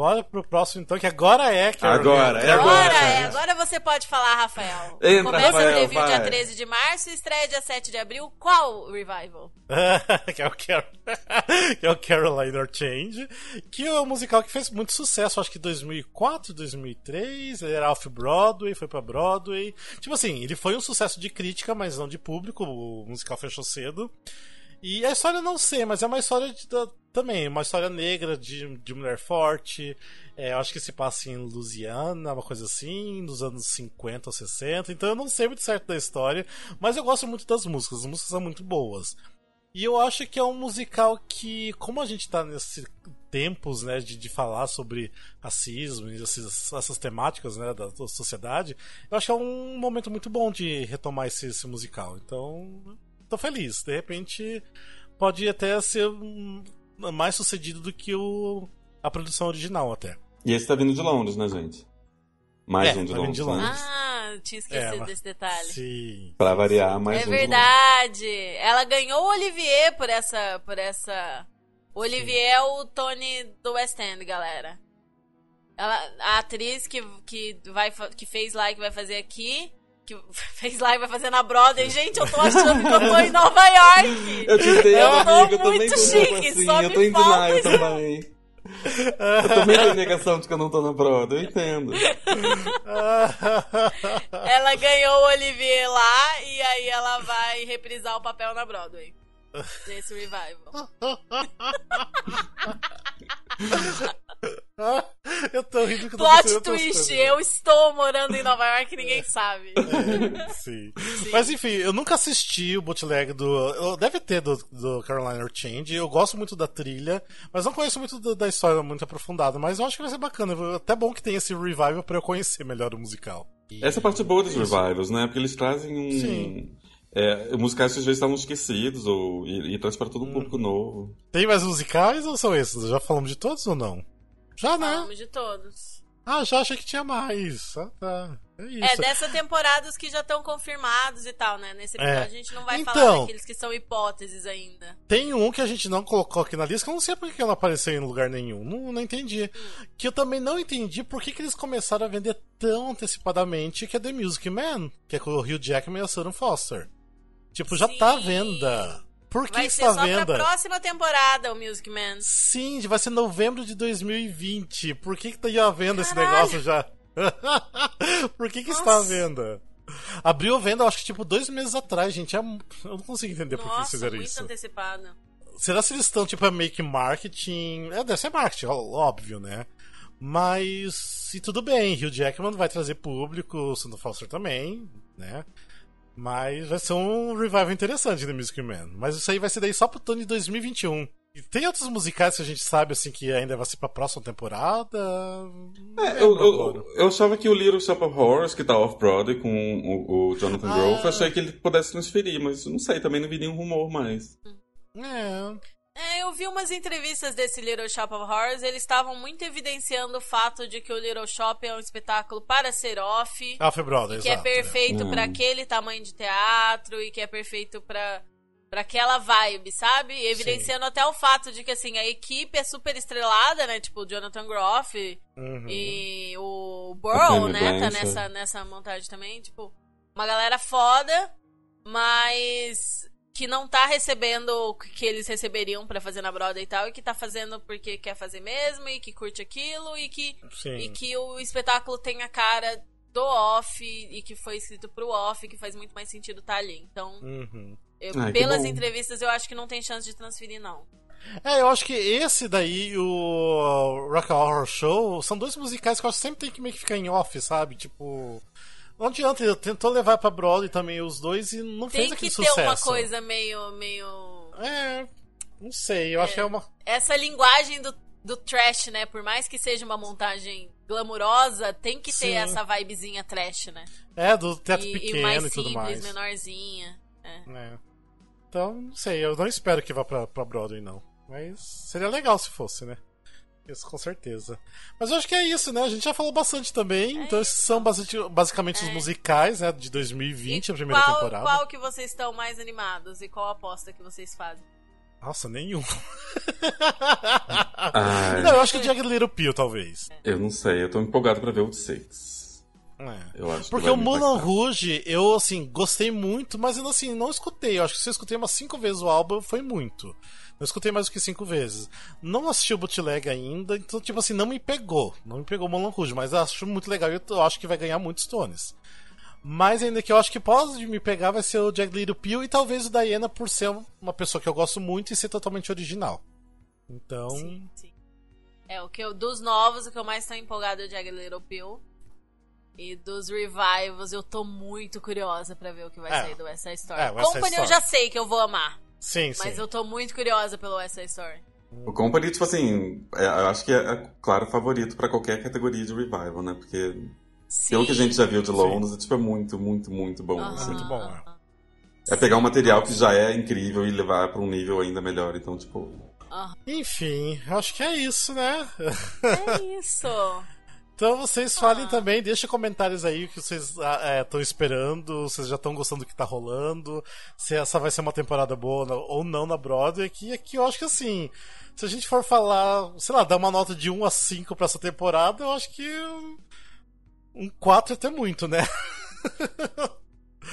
S2: Bora pro próximo então, que agora é. Que
S4: Agora, é
S3: Agora,
S4: agora.
S3: é, agora você pode falar, Rafael.
S4: Entra,
S3: Começa
S4: Rafael,
S3: a preview dia
S4: vai.
S3: 13 de março e estreia dia 7 de abril. Qual revival? (laughs)
S2: que, é o Car... (laughs) que é o Carolina Change, que é um musical que fez muito sucesso, acho que 2004, 2003, ele era off-Broadway, foi pra Broadway. Tipo assim, ele foi um sucesso de crítica, mas não de público, o musical fechou cedo. E a história eu não sei, mas é uma história de, da- também, uma história negra de, de mulher forte. É, acho que se passa em Louisiana, uma coisa assim, nos anos 50 ou 60. Então eu não sei muito certo da história, mas eu gosto muito das músicas. As músicas são muito boas. E eu acho que é um musical que, como a gente tá nesses tempos, né, de, de falar sobre racismo e esses, essas temáticas, né, da, da, sociedade, eu acho que é um momento muito bom de retomar esse, esse musical. Então, tô feliz. De repente, pode até ser mais sucedido do que o, a produção original até.
S4: E esse tá vindo de Londres, né, gente? Mais
S2: É,
S4: um de
S2: tá vindo
S4: Londres.
S2: de
S4: né?
S2: Londres.
S3: Ah, eu tinha esquecido
S2: É,
S3: desse detalhe.
S2: Sim.
S4: Pra variar, mais
S3: É
S4: um de Londres.
S3: verdade. Ela ganhou o Olivier por essa. Por essa... O Olivier é o Tony do West End, galera. Ela, a atriz que, que, vai, que fez lá e que vai fazer aqui. Que (laughs) fez lá e vai fazer na Broadway. Gente, eu tô achando que eu tô em Nova York.
S4: Eu te entendo,
S3: Eu tô
S4: amiga. Eu
S3: muito
S4: tô um pouco
S3: chique,
S4: assim.
S3: só
S4: Eu
S3: me
S4: tô em
S3: falta
S4: também. Eu também tenho negação de que eu não tô na Broadway. Eu entendo. (laughs)
S3: Ela ganhou o Olivier lá e aí ela vai reprisar o papel na Broadway. (laughs) Nesse revival. (laughs)
S2: eu tô rindo que eu tô
S3: Plot
S2: pensando em outras
S3: twist,
S2: coisas.
S3: eu estou morando em Nova York e ninguém sabe.
S2: Sim. Mas enfim, eu nunca assisti o bootleg do. eu- Deve ter do, do Carolina Change. Eu gosto muito da trilha, mas não conheço muito do- da história muito aprofundada. Mas eu acho que vai ser bacana. Até bom que tem esse revival pra eu conhecer melhor o musical. E-
S4: Essa é a parte boa dos revivals, né? Porque eles trazem um.
S2: Sim.
S4: É, musicais que às vezes estavam esquecidos ou, e, e traz para
S2: Hum.
S4: todo um público novo.
S2: Tem mais musicais ou são esses? Já falamos de todos ou não? Já, né?
S3: Falamos de todos.
S2: Ah, já achei que tinha mais. Ah, tá. É isso.
S3: É, dessa temporada os que já estão confirmados e tal, né? Nesse episódio
S2: É.
S3: a gente não vai
S2: Então-
S3: falar daqueles que são hipóteses ainda.
S2: Tem um que a gente não colocou aqui na lista, que eu não sei por que ela apareceu em lugar nenhum. Não, não entendi. Que eu também não entendi por que, que eles começaram a vender tão antecipadamente, que é The Music Man, que é com o Hugh Jackman e a Sarah Foster. Tipo, já tá à
S3: Sim.
S2: venda. Por que
S3: Vai
S2: está
S3: ser
S2: à
S3: só
S2: venda?
S3: pra próxima temporada o Music Man.
S2: Sim, vai ser novembro de 2020. Por que, que tá aí à venda esse
S3: Caralho.
S2: negócio já? (laughs) por que, que está à
S3: Nossa.
S2: venda? Abriu a venda, acho que tipo dois meses atrás, gente. É- Eu não consigo entender por que eles
S3: Nossa,
S2: fizeram
S3: muito
S2: isso.
S3: antecipado.
S2: Será se eles estão, tipo, a make marketing? É, deve ser marketing, óbvio, né? Mas. E tudo bem, Hugh Jackman vai trazer público, Sandra Foster também, né? Mas vai ser um revival interessante do Music Man. Mas isso aí vai ser daí só pro Tony 2021. E tem outros musicais que a gente sabe, assim, que ainda vai ser pra próxima temporada?
S4: É, eu, eu, eu achava que o Little Shop of Horrors, que tá off-Broadway com o, o Jonathan
S2: Ah.
S4: Groff, eu achei que ele pudesse transferir, mas não sei, também não vi nenhum rumor mais.
S2: É.
S3: É, eu vi umas entrevistas desse Little Shop of Horrors, eles estavam muito evidenciando o fato de que o Little Shop é um espetáculo para ser off,
S2: Alpha Brother,
S3: que é
S2: exato. é.
S3: perfeito
S4: Hum.
S3: pra aquele tamanho de teatro e que é perfeito pra para aquela vibe, sabe? E Evidenciando até o fato de que assim, a equipe é super estrelada, né? Tipo o Jonathan Groff
S2: Uhum.
S3: e o Burrow, né? Tá nessa nessa montagem também, tipo, uma galera foda, mas que não tá recebendo o que eles receberiam pra fazer na Broadway e tal, e que tá fazendo porque quer fazer mesmo e que curte aquilo e que
S2: Sim.
S3: e que o espetáculo tem a cara do off e que foi escrito pro off, que faz muito mais sentido tá ali. Então,
S2: Uhum.
S3: eu-
S4: Ai, que
S3: pelas entrevistas, eu acho que não tem chance de transferir, não.
S2: É, eu acho que esse daí, o Rock Horror Show, são dois musicais que eu acho que sempre tem que meio que ficar em off, sabe? Tipo. Não adianta, ele tentou levar pra Broadway também os dois e não
S3: Tem
S2: fez
S3: que
S2: aquele
S3: ter
S2: sucesso.
S3: uma coisa meio. meio.
S2: É. Não sei, eu acho que é uma.
S3: Essa linguagem do, do trash, né? Por mais que seja uma montagem glamurosa, tem que ter
S2: Sim.
S3: essa vibezinha trash, né?
S2: É, do teatro
S3: e,
S2: pequeno
S3: e mais
S2: e tudo
S3: simples,
S2: mais.
S3: menorzinha. É.
S2: É. Então, não sei, eu não espero que vá pra, pra Broadway, não. Mas seria legal se fosse, né? Isso com certeza. Mas eu acho que é isso, né? A gente já falou bastante também.
S3: É
S2: então, esses são bastante, basicamente os
S3: É.
S2: musicais, né? De 2020,
S3: E
S2: a primeira
S3: qual,
S2: temporada.
S3: qual que vocês estão mais animados e qual aposta que vocês fazem?
S2: Nossa, nenhum. (laughs)
S4: Ai,
S2: Não, eu acho que o Jagged Little Pill, talvez.
S4: eu não sei, eu tô empolgado pra ver o Six.
S2: É.
S4: Eu acho que
S2: Porque o Mulan. Rouge, eu, assim, gostei muito, mas eu, assim, não escutei. Eu acho que se eu escutei umas cinco vezes o álbum, foi muito. Não escutei mais do que cinco vezes. Não assisti o bootleg ainda, então, tipo assim, não me pegou. Não me pegou o Mulan Rouge, mas acho muito legal e eu eu acho que vai ganhar muitos tones. Mas ainda que eu acho que pode me pegar vai ser o Jagged Little Pill e talvez o Diana por ser uma pessoa que eu gosto muito e ser totalmente original. Então.
S3: Sim, sim. É, o que eu, dos novos, o que eu mais tô empolgado é o Jagged Little Pill. E dos revivals, eu tô muito curiosa pra ver o que vai
S2: É.
S3: sair do West Side Story.
S2: É, West Side
S3: Company eu já sei que eu vou amar.
S2: Sim, sim.
S3: Mas eu tô muito curiosa pelo West Side Story.
S4: O Company, tipo assim, é- eu acho que é, é, claro, favorito pra qualquer categoria de revival, né? Porque
S3: Sim.
S4: pelo que a gente já viu de Londres, é, tipo, é muito, muito, muito bom.
S3: Aham,
S4: assim.
S2: muito bom, né?
S4: É pegar um material que já é incrível e levar pra um nível ainda melhor. Então, tipo.
S2: Enfim, acho que é isso, né?
S3: É isso. (laughs)
S2: Então vocês falem
S3: Ah.
S2: também, deixem comentários aí o que vocês estão esperando, vocês já estão gostando do que tá rolando, se essa vai ser uma temporada boa ou não na Broadway, que aqui eu acho que assim, se a gente for falar, sei lá, dar uma nota de 1 a 5 pra essa temporada, eu acho que um- um 4 é até muito, né? (laughs)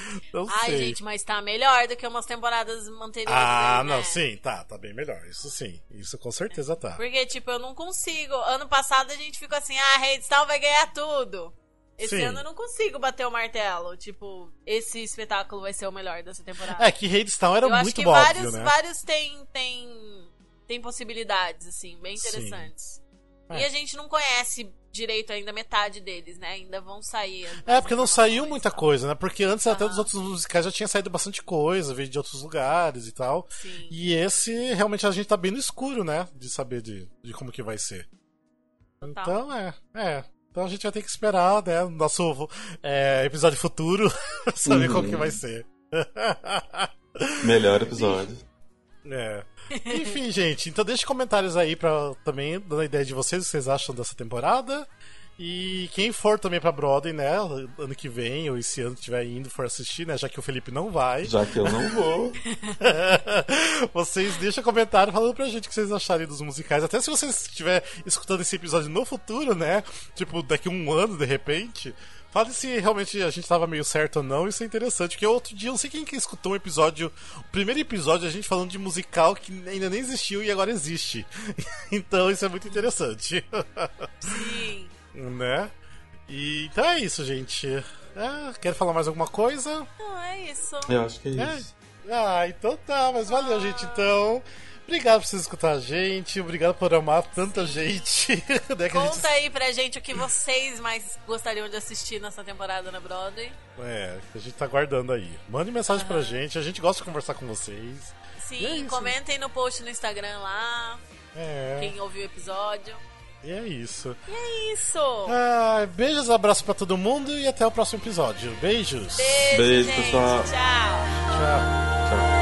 S2: (laughs) não
S3: Ai,
S2: sei.
S3: gente, mas tá melhor do que umas temporadas anteriores.
S2: ah,
S3: aí, né?
S2: não, sim, tá, tá bem melhor, isso sim, isso com certeza tá.
S3: Porque, tipo, eu não consigo. Ano passado a gente ficou assim, ah, Redstone vai ganhar tudo. Esse
S2: Sim.
S3: ano eu não consigo bater o martelo. Tipo, esse espetáculo vai ser o melhor dessa temporada.
S2: É, que Hadestown era
S3: eu acho
S2: muito
S3: que
S2: óbvio,
S3: vários,
S2: né?
S3: vários têm, têm, têm possibilidades, assim, bem
S2: Sim. É.
S3: E a gente não conhece direito ainda metade deles, né? Ainda vão sair.
S2: É, porque não saiu
S3: informações,
S2: muita
S3: então.
S2: coisa, né? Porque antes até
S3: Aham.
S2: dos outros musicais já tinha saído bastante coisa, veio de outros lugares e tal.
S3: Sim.
S2: E esse, realmente, a gente tá bem no escuro, né? De saber de, de como que vai ser.
S3: Total.
S2: Então, é, é. Então a gente vai ter que esperar, né? No nosso é, episódio futuro, pra (laughs) saber
S4: Uhum.
S2: qual que vai ser. (laughs)
S4: melhor episódio.
S2: É. (laughs) Enfim, gente, então deixe comentários aí pra também dando a ideia de vocês, o que vocês acham dessa temporada. E quem for também pra Broadway, né, ano que vem, ou esse ano que estiver indo, for assistir, né, já que o Felipe não vai,
S4: Já que eu não (laughs) vou. (laughs)
S2: vocês deixam comentário falando pra gente o que vocês acharem dos musicais. Até se você estiver escutando esse episódio no futuro, né, tipo, daqui a um ano, de repente, fale se realmente a gente tava meio certo ou não, isso é interessante. Porque outro dia, eu não sei quem que escutou um episódio, o primeiro episódio, a gente falando de musical que ainda nem existiu e agora existe. (laughs) então isso é muito interessante.
S3: Sim.
S2: né? E, então é isso, gente. Ah, quer falar mais alguma coisa?
S3: Não, é isso.
S4: Eu acho que é
S2: É.
S4: isso.
S2: Ah, então tá, mas valeu, gente. Então, obrigado por vocês escutar a gente, obrigado por amar tanta gente. (laughs) né, que a gente-
S3: Conta aí pra gente o que vocês mais gostariam de assistir nessa temporada na Broadway.
S2: É, que a gente tá guardando aí. Mande mensagem pra gente, a gente gosta de conversar com vocês.
S3: Sim,
S2: é
S3: comentem no post no Instagram lá,
S2: É,
S3: quem ouviu o episódio.
S2: e é isso.
S3: E é isso.
S2: Ah, beijos, abraço pra todo mundo e até o próximo episódio. Beijos.
S3: Beijo,
S4: Beijo,
S3: gente.
S4: pessoal.
S3: Tchau.
S2: Tchau.